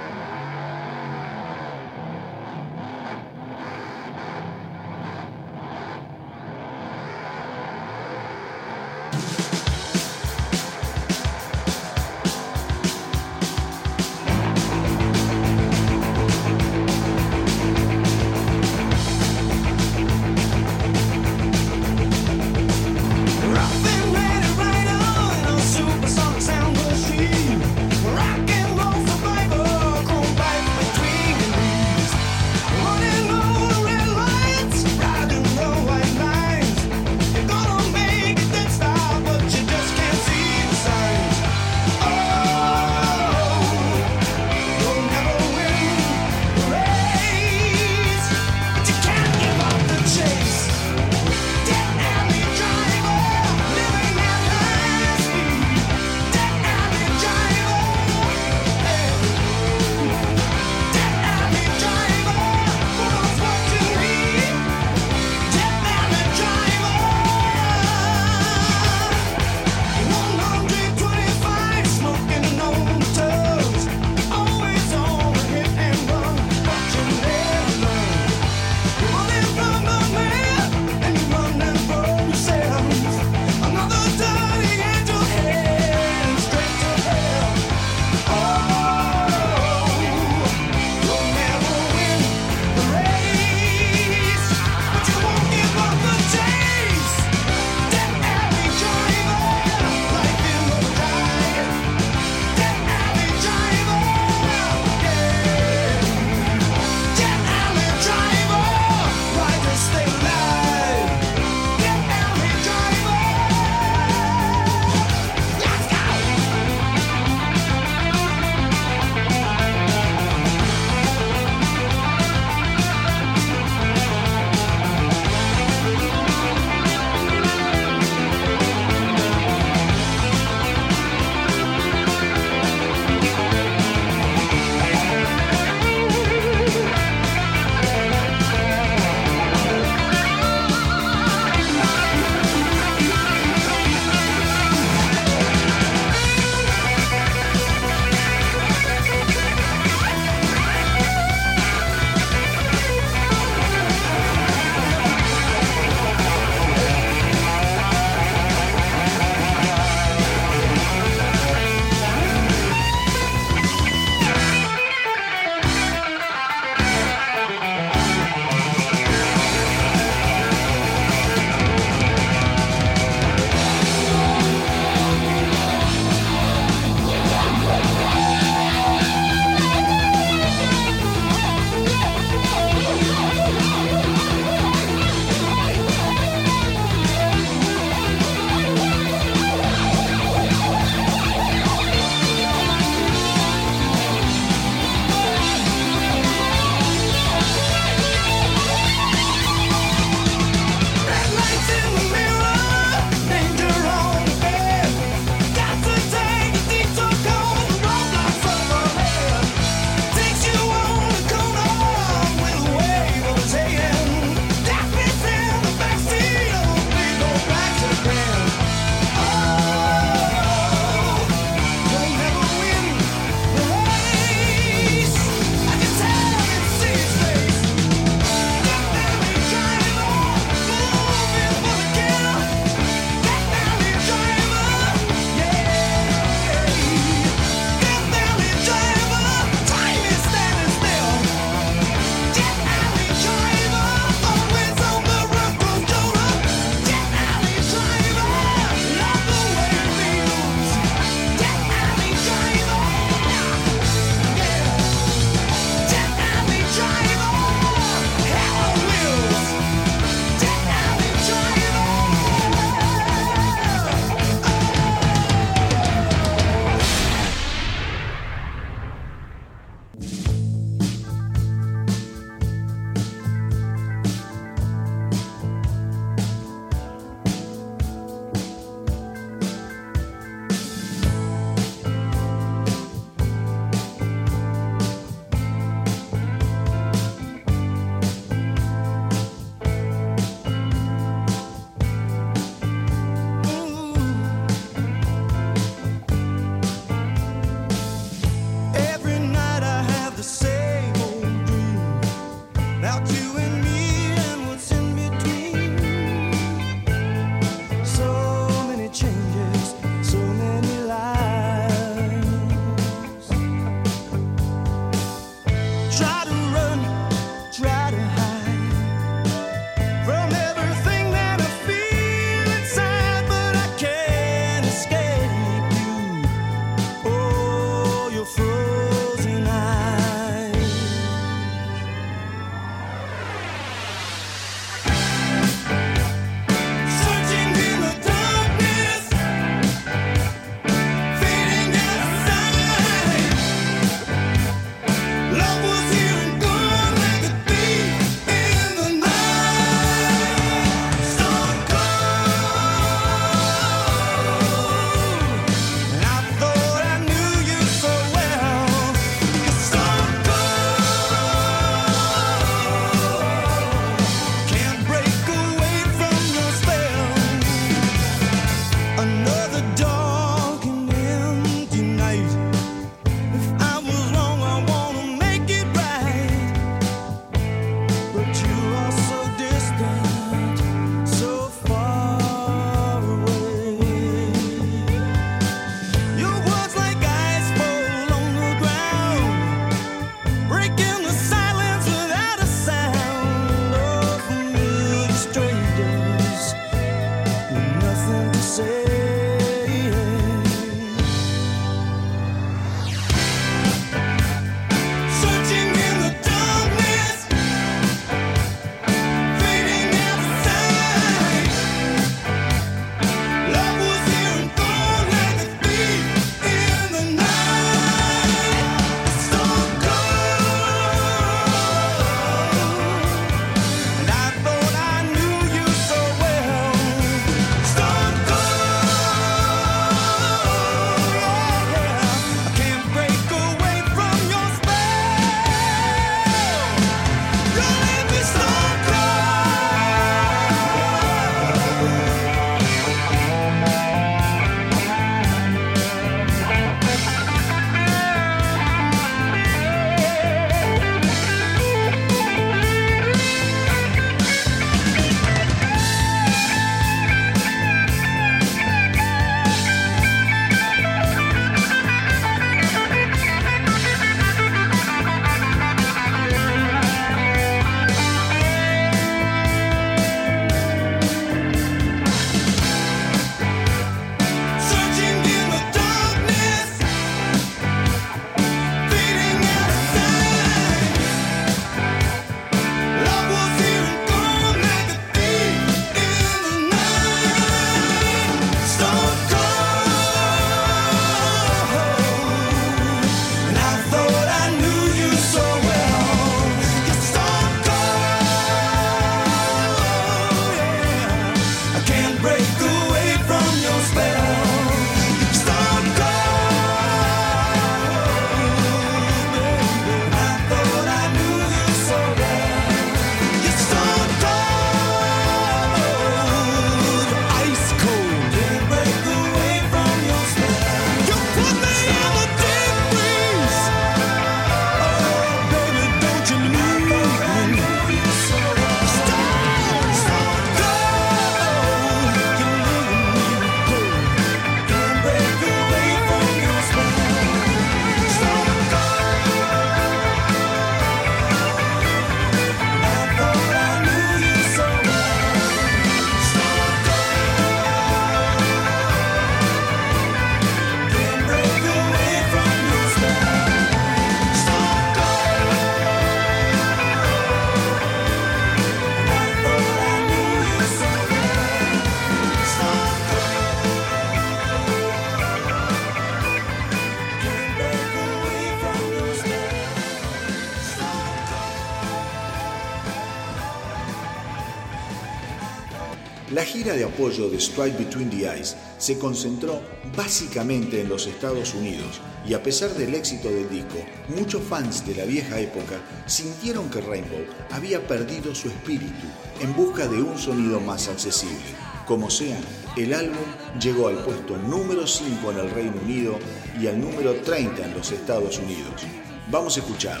Strike Between the Eyes se concentró básicamente en los Estados Unidos y a pesar del éxito del disco, muchos fans de la vieja época sintieron que Rainbow había perdido su espíritu en busca de un sonido más accesible. Como sea, el álbum llegó al puesto número 5 en el Reino Unido y al número 30 en los Estados Unidos. Vamos a escuchar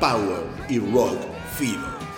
Power y Rock Fever.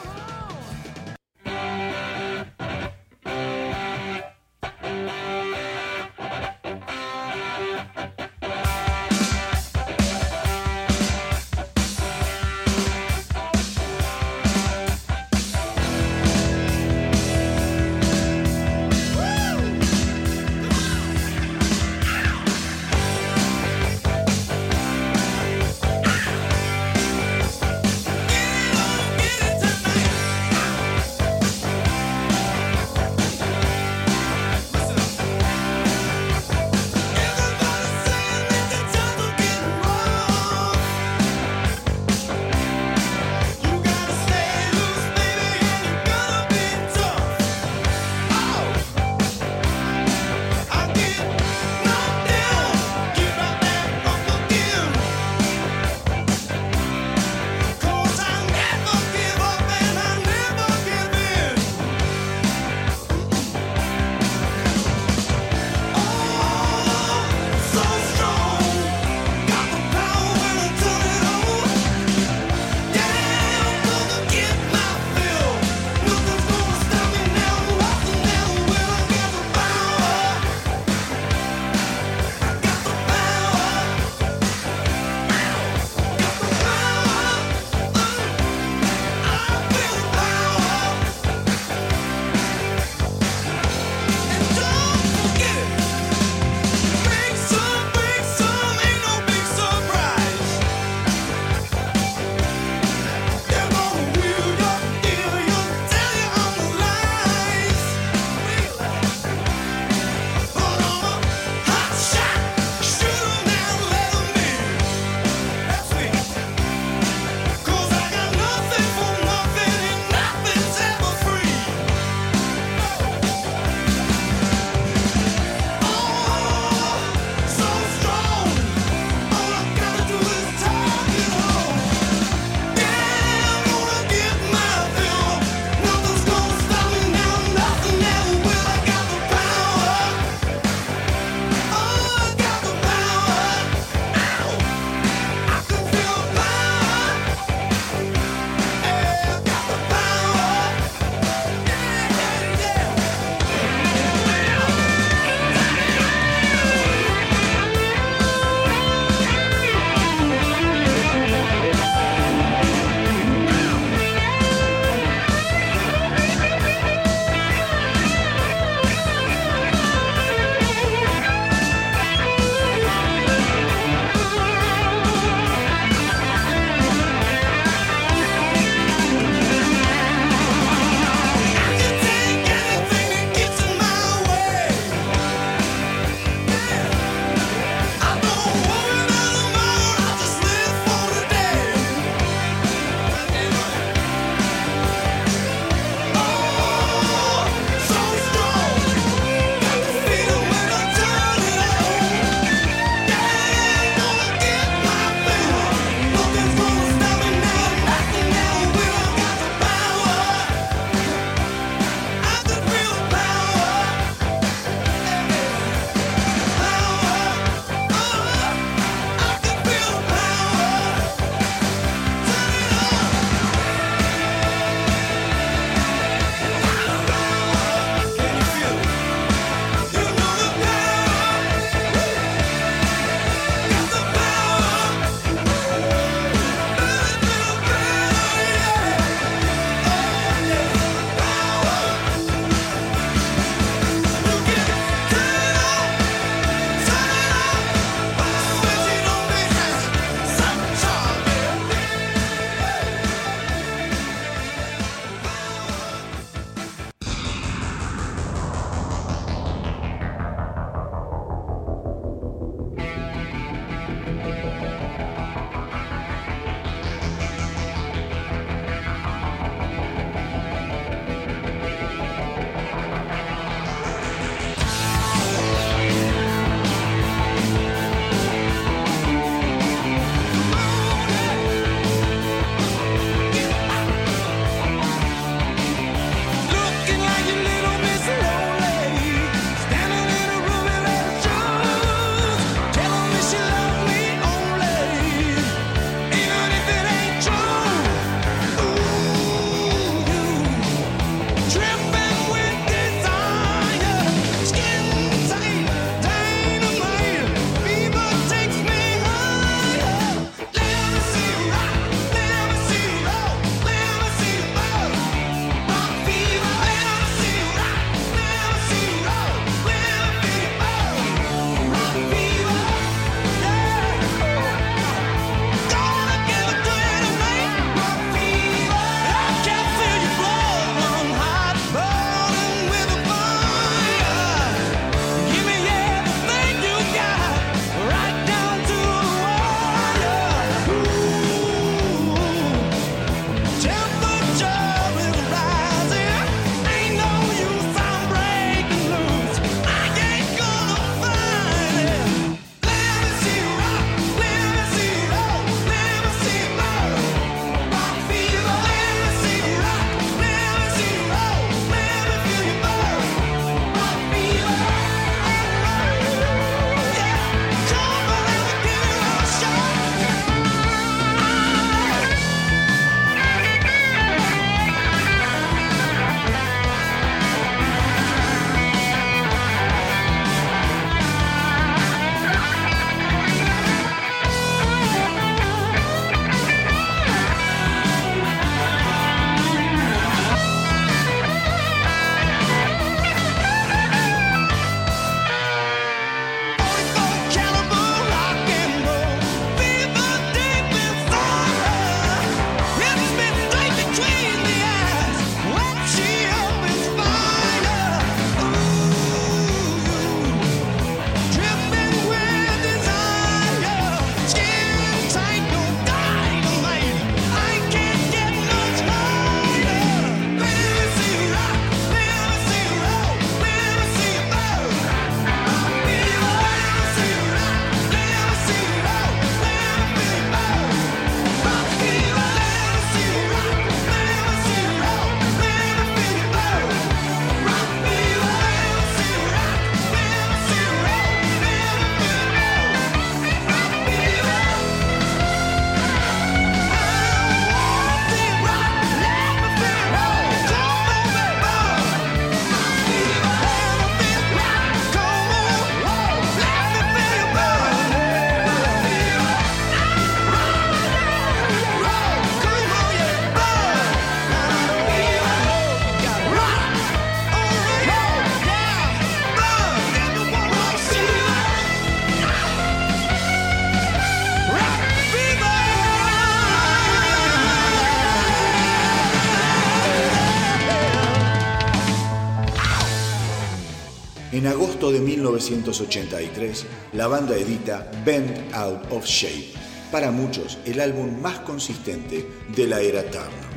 Agosto de 1983, la banda edita Bend Out of Shape, para muchos el álbum más consistente de la era Turner.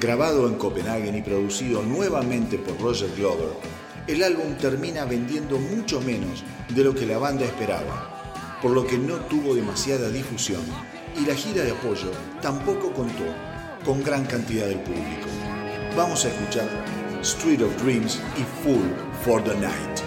Grabado en Copenhague y producido nuevamente por Roger Glover, el álbum termina vendiendo mucho menos de lo que la banda esperaba, por lo que no tuvo demasiada difusión y la gira de apoyo tampoco contó con gran cantidad del público. Vamos a escuchar Street of Dreams y Full for the Night.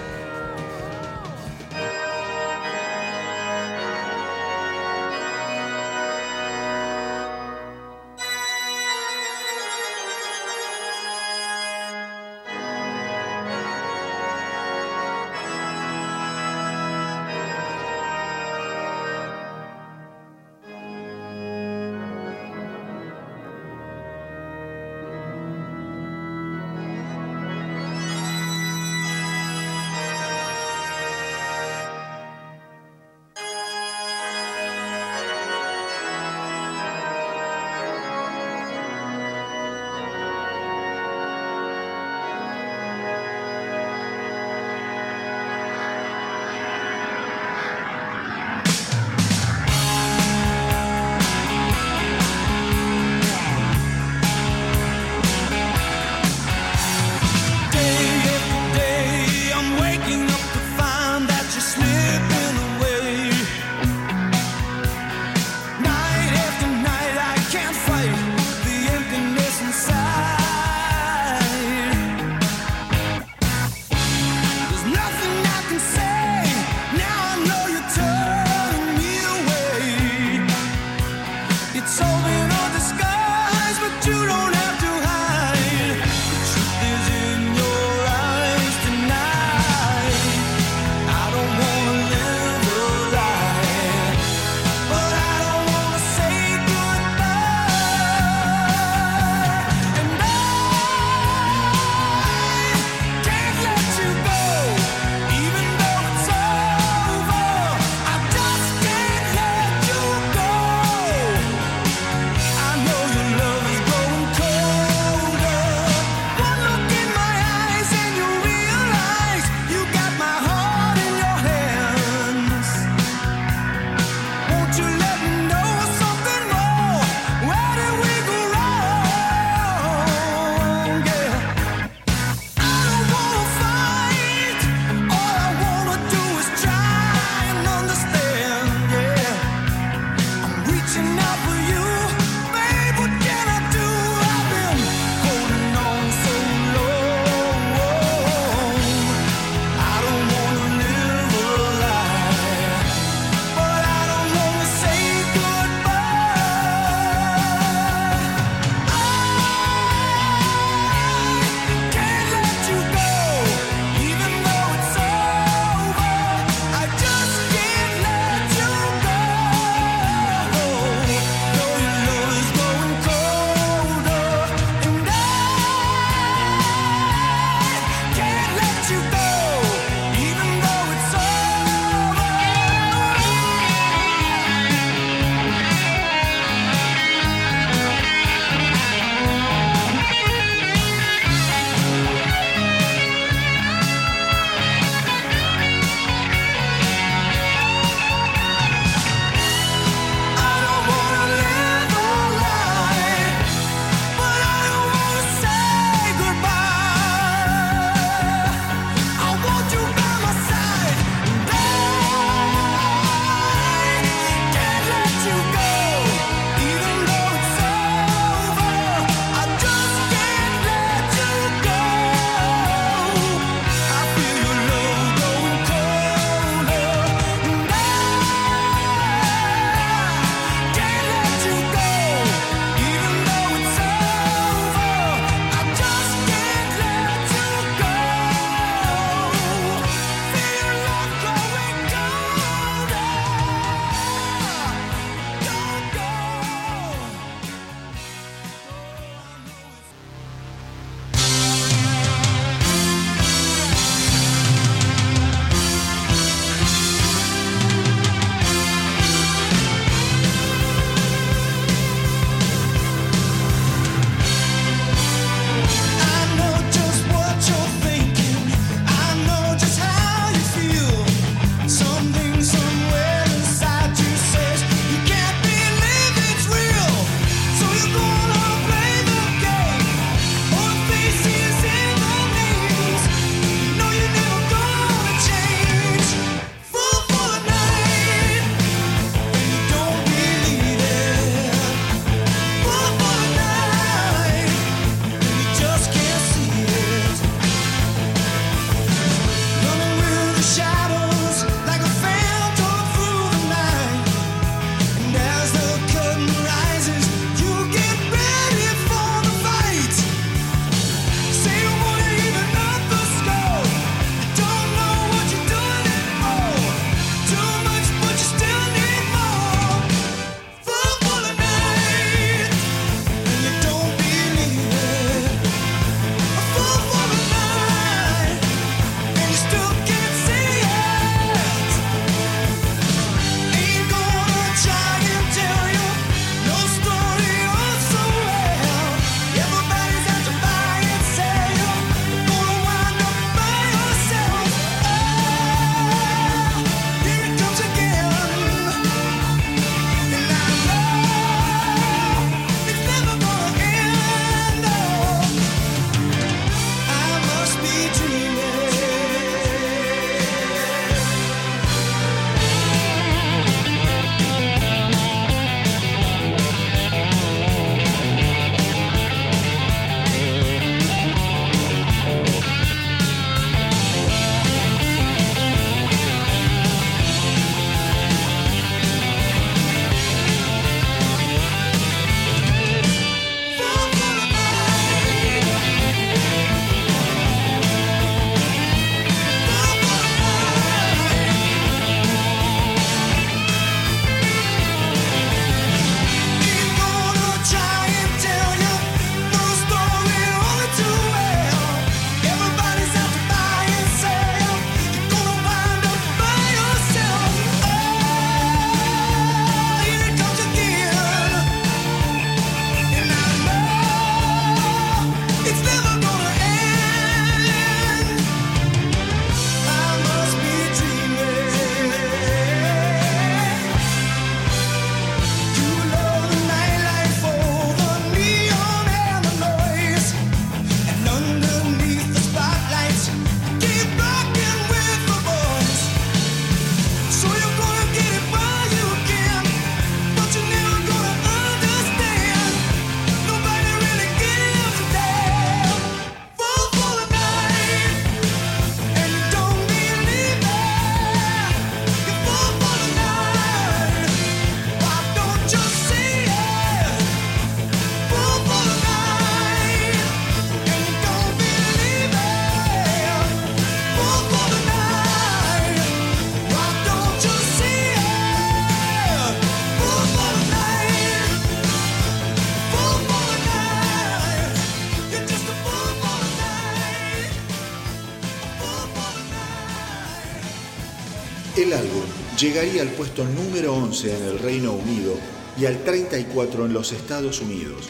Llegaría al puesto número 11 en el Reino Unido y al 34 en los Estados Unidos,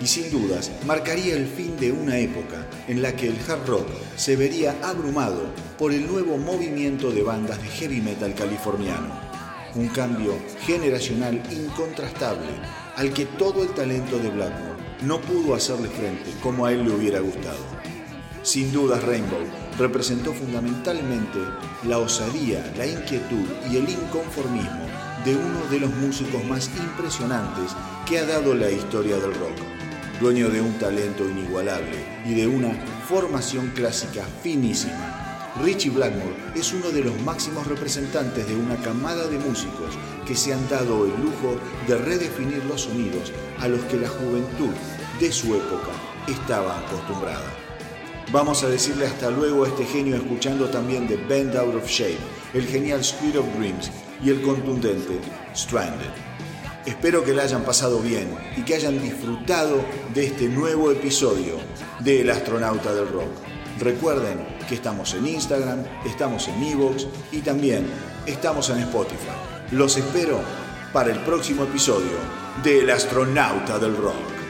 y sin dudas marcaría el fin de una época en la que el hard rock se vería abrumado por el nuevo movimiento de bandas de heavy metal californiano, un cambio generacional incontrastable al que todo el talento de Blackmore no pudo hacerle frente como a él le hubiera gustado. Sin dudas Rainbow representó fundamentalmente la osadía, la inquietud y el inconformismo de uno de los músicos más impresionantes que ha dado la historia del rock. Dueño de un talento inigualable y de una formación clásica finísima, Richie Blackmore es uno de los máximos representantes de una camada de músicos que se han dado el lujo de redefinir los sonidos a los que la juventud de su época estaba acostumbrada. Vamos a decirle hasta luego a este genio escuchando también The Bend Out of Shape, el genial Spirit of Dreams y el contundente Stranded. Espero que la hayan pasado bien y que hayan disfrutado de este nuevo episodio de El astronauta del rock. Recuerden que estamos en Instagram, estamos en Evox y también estamos en Spotify. Los espero para el próximo episodio de El astronauta del rock.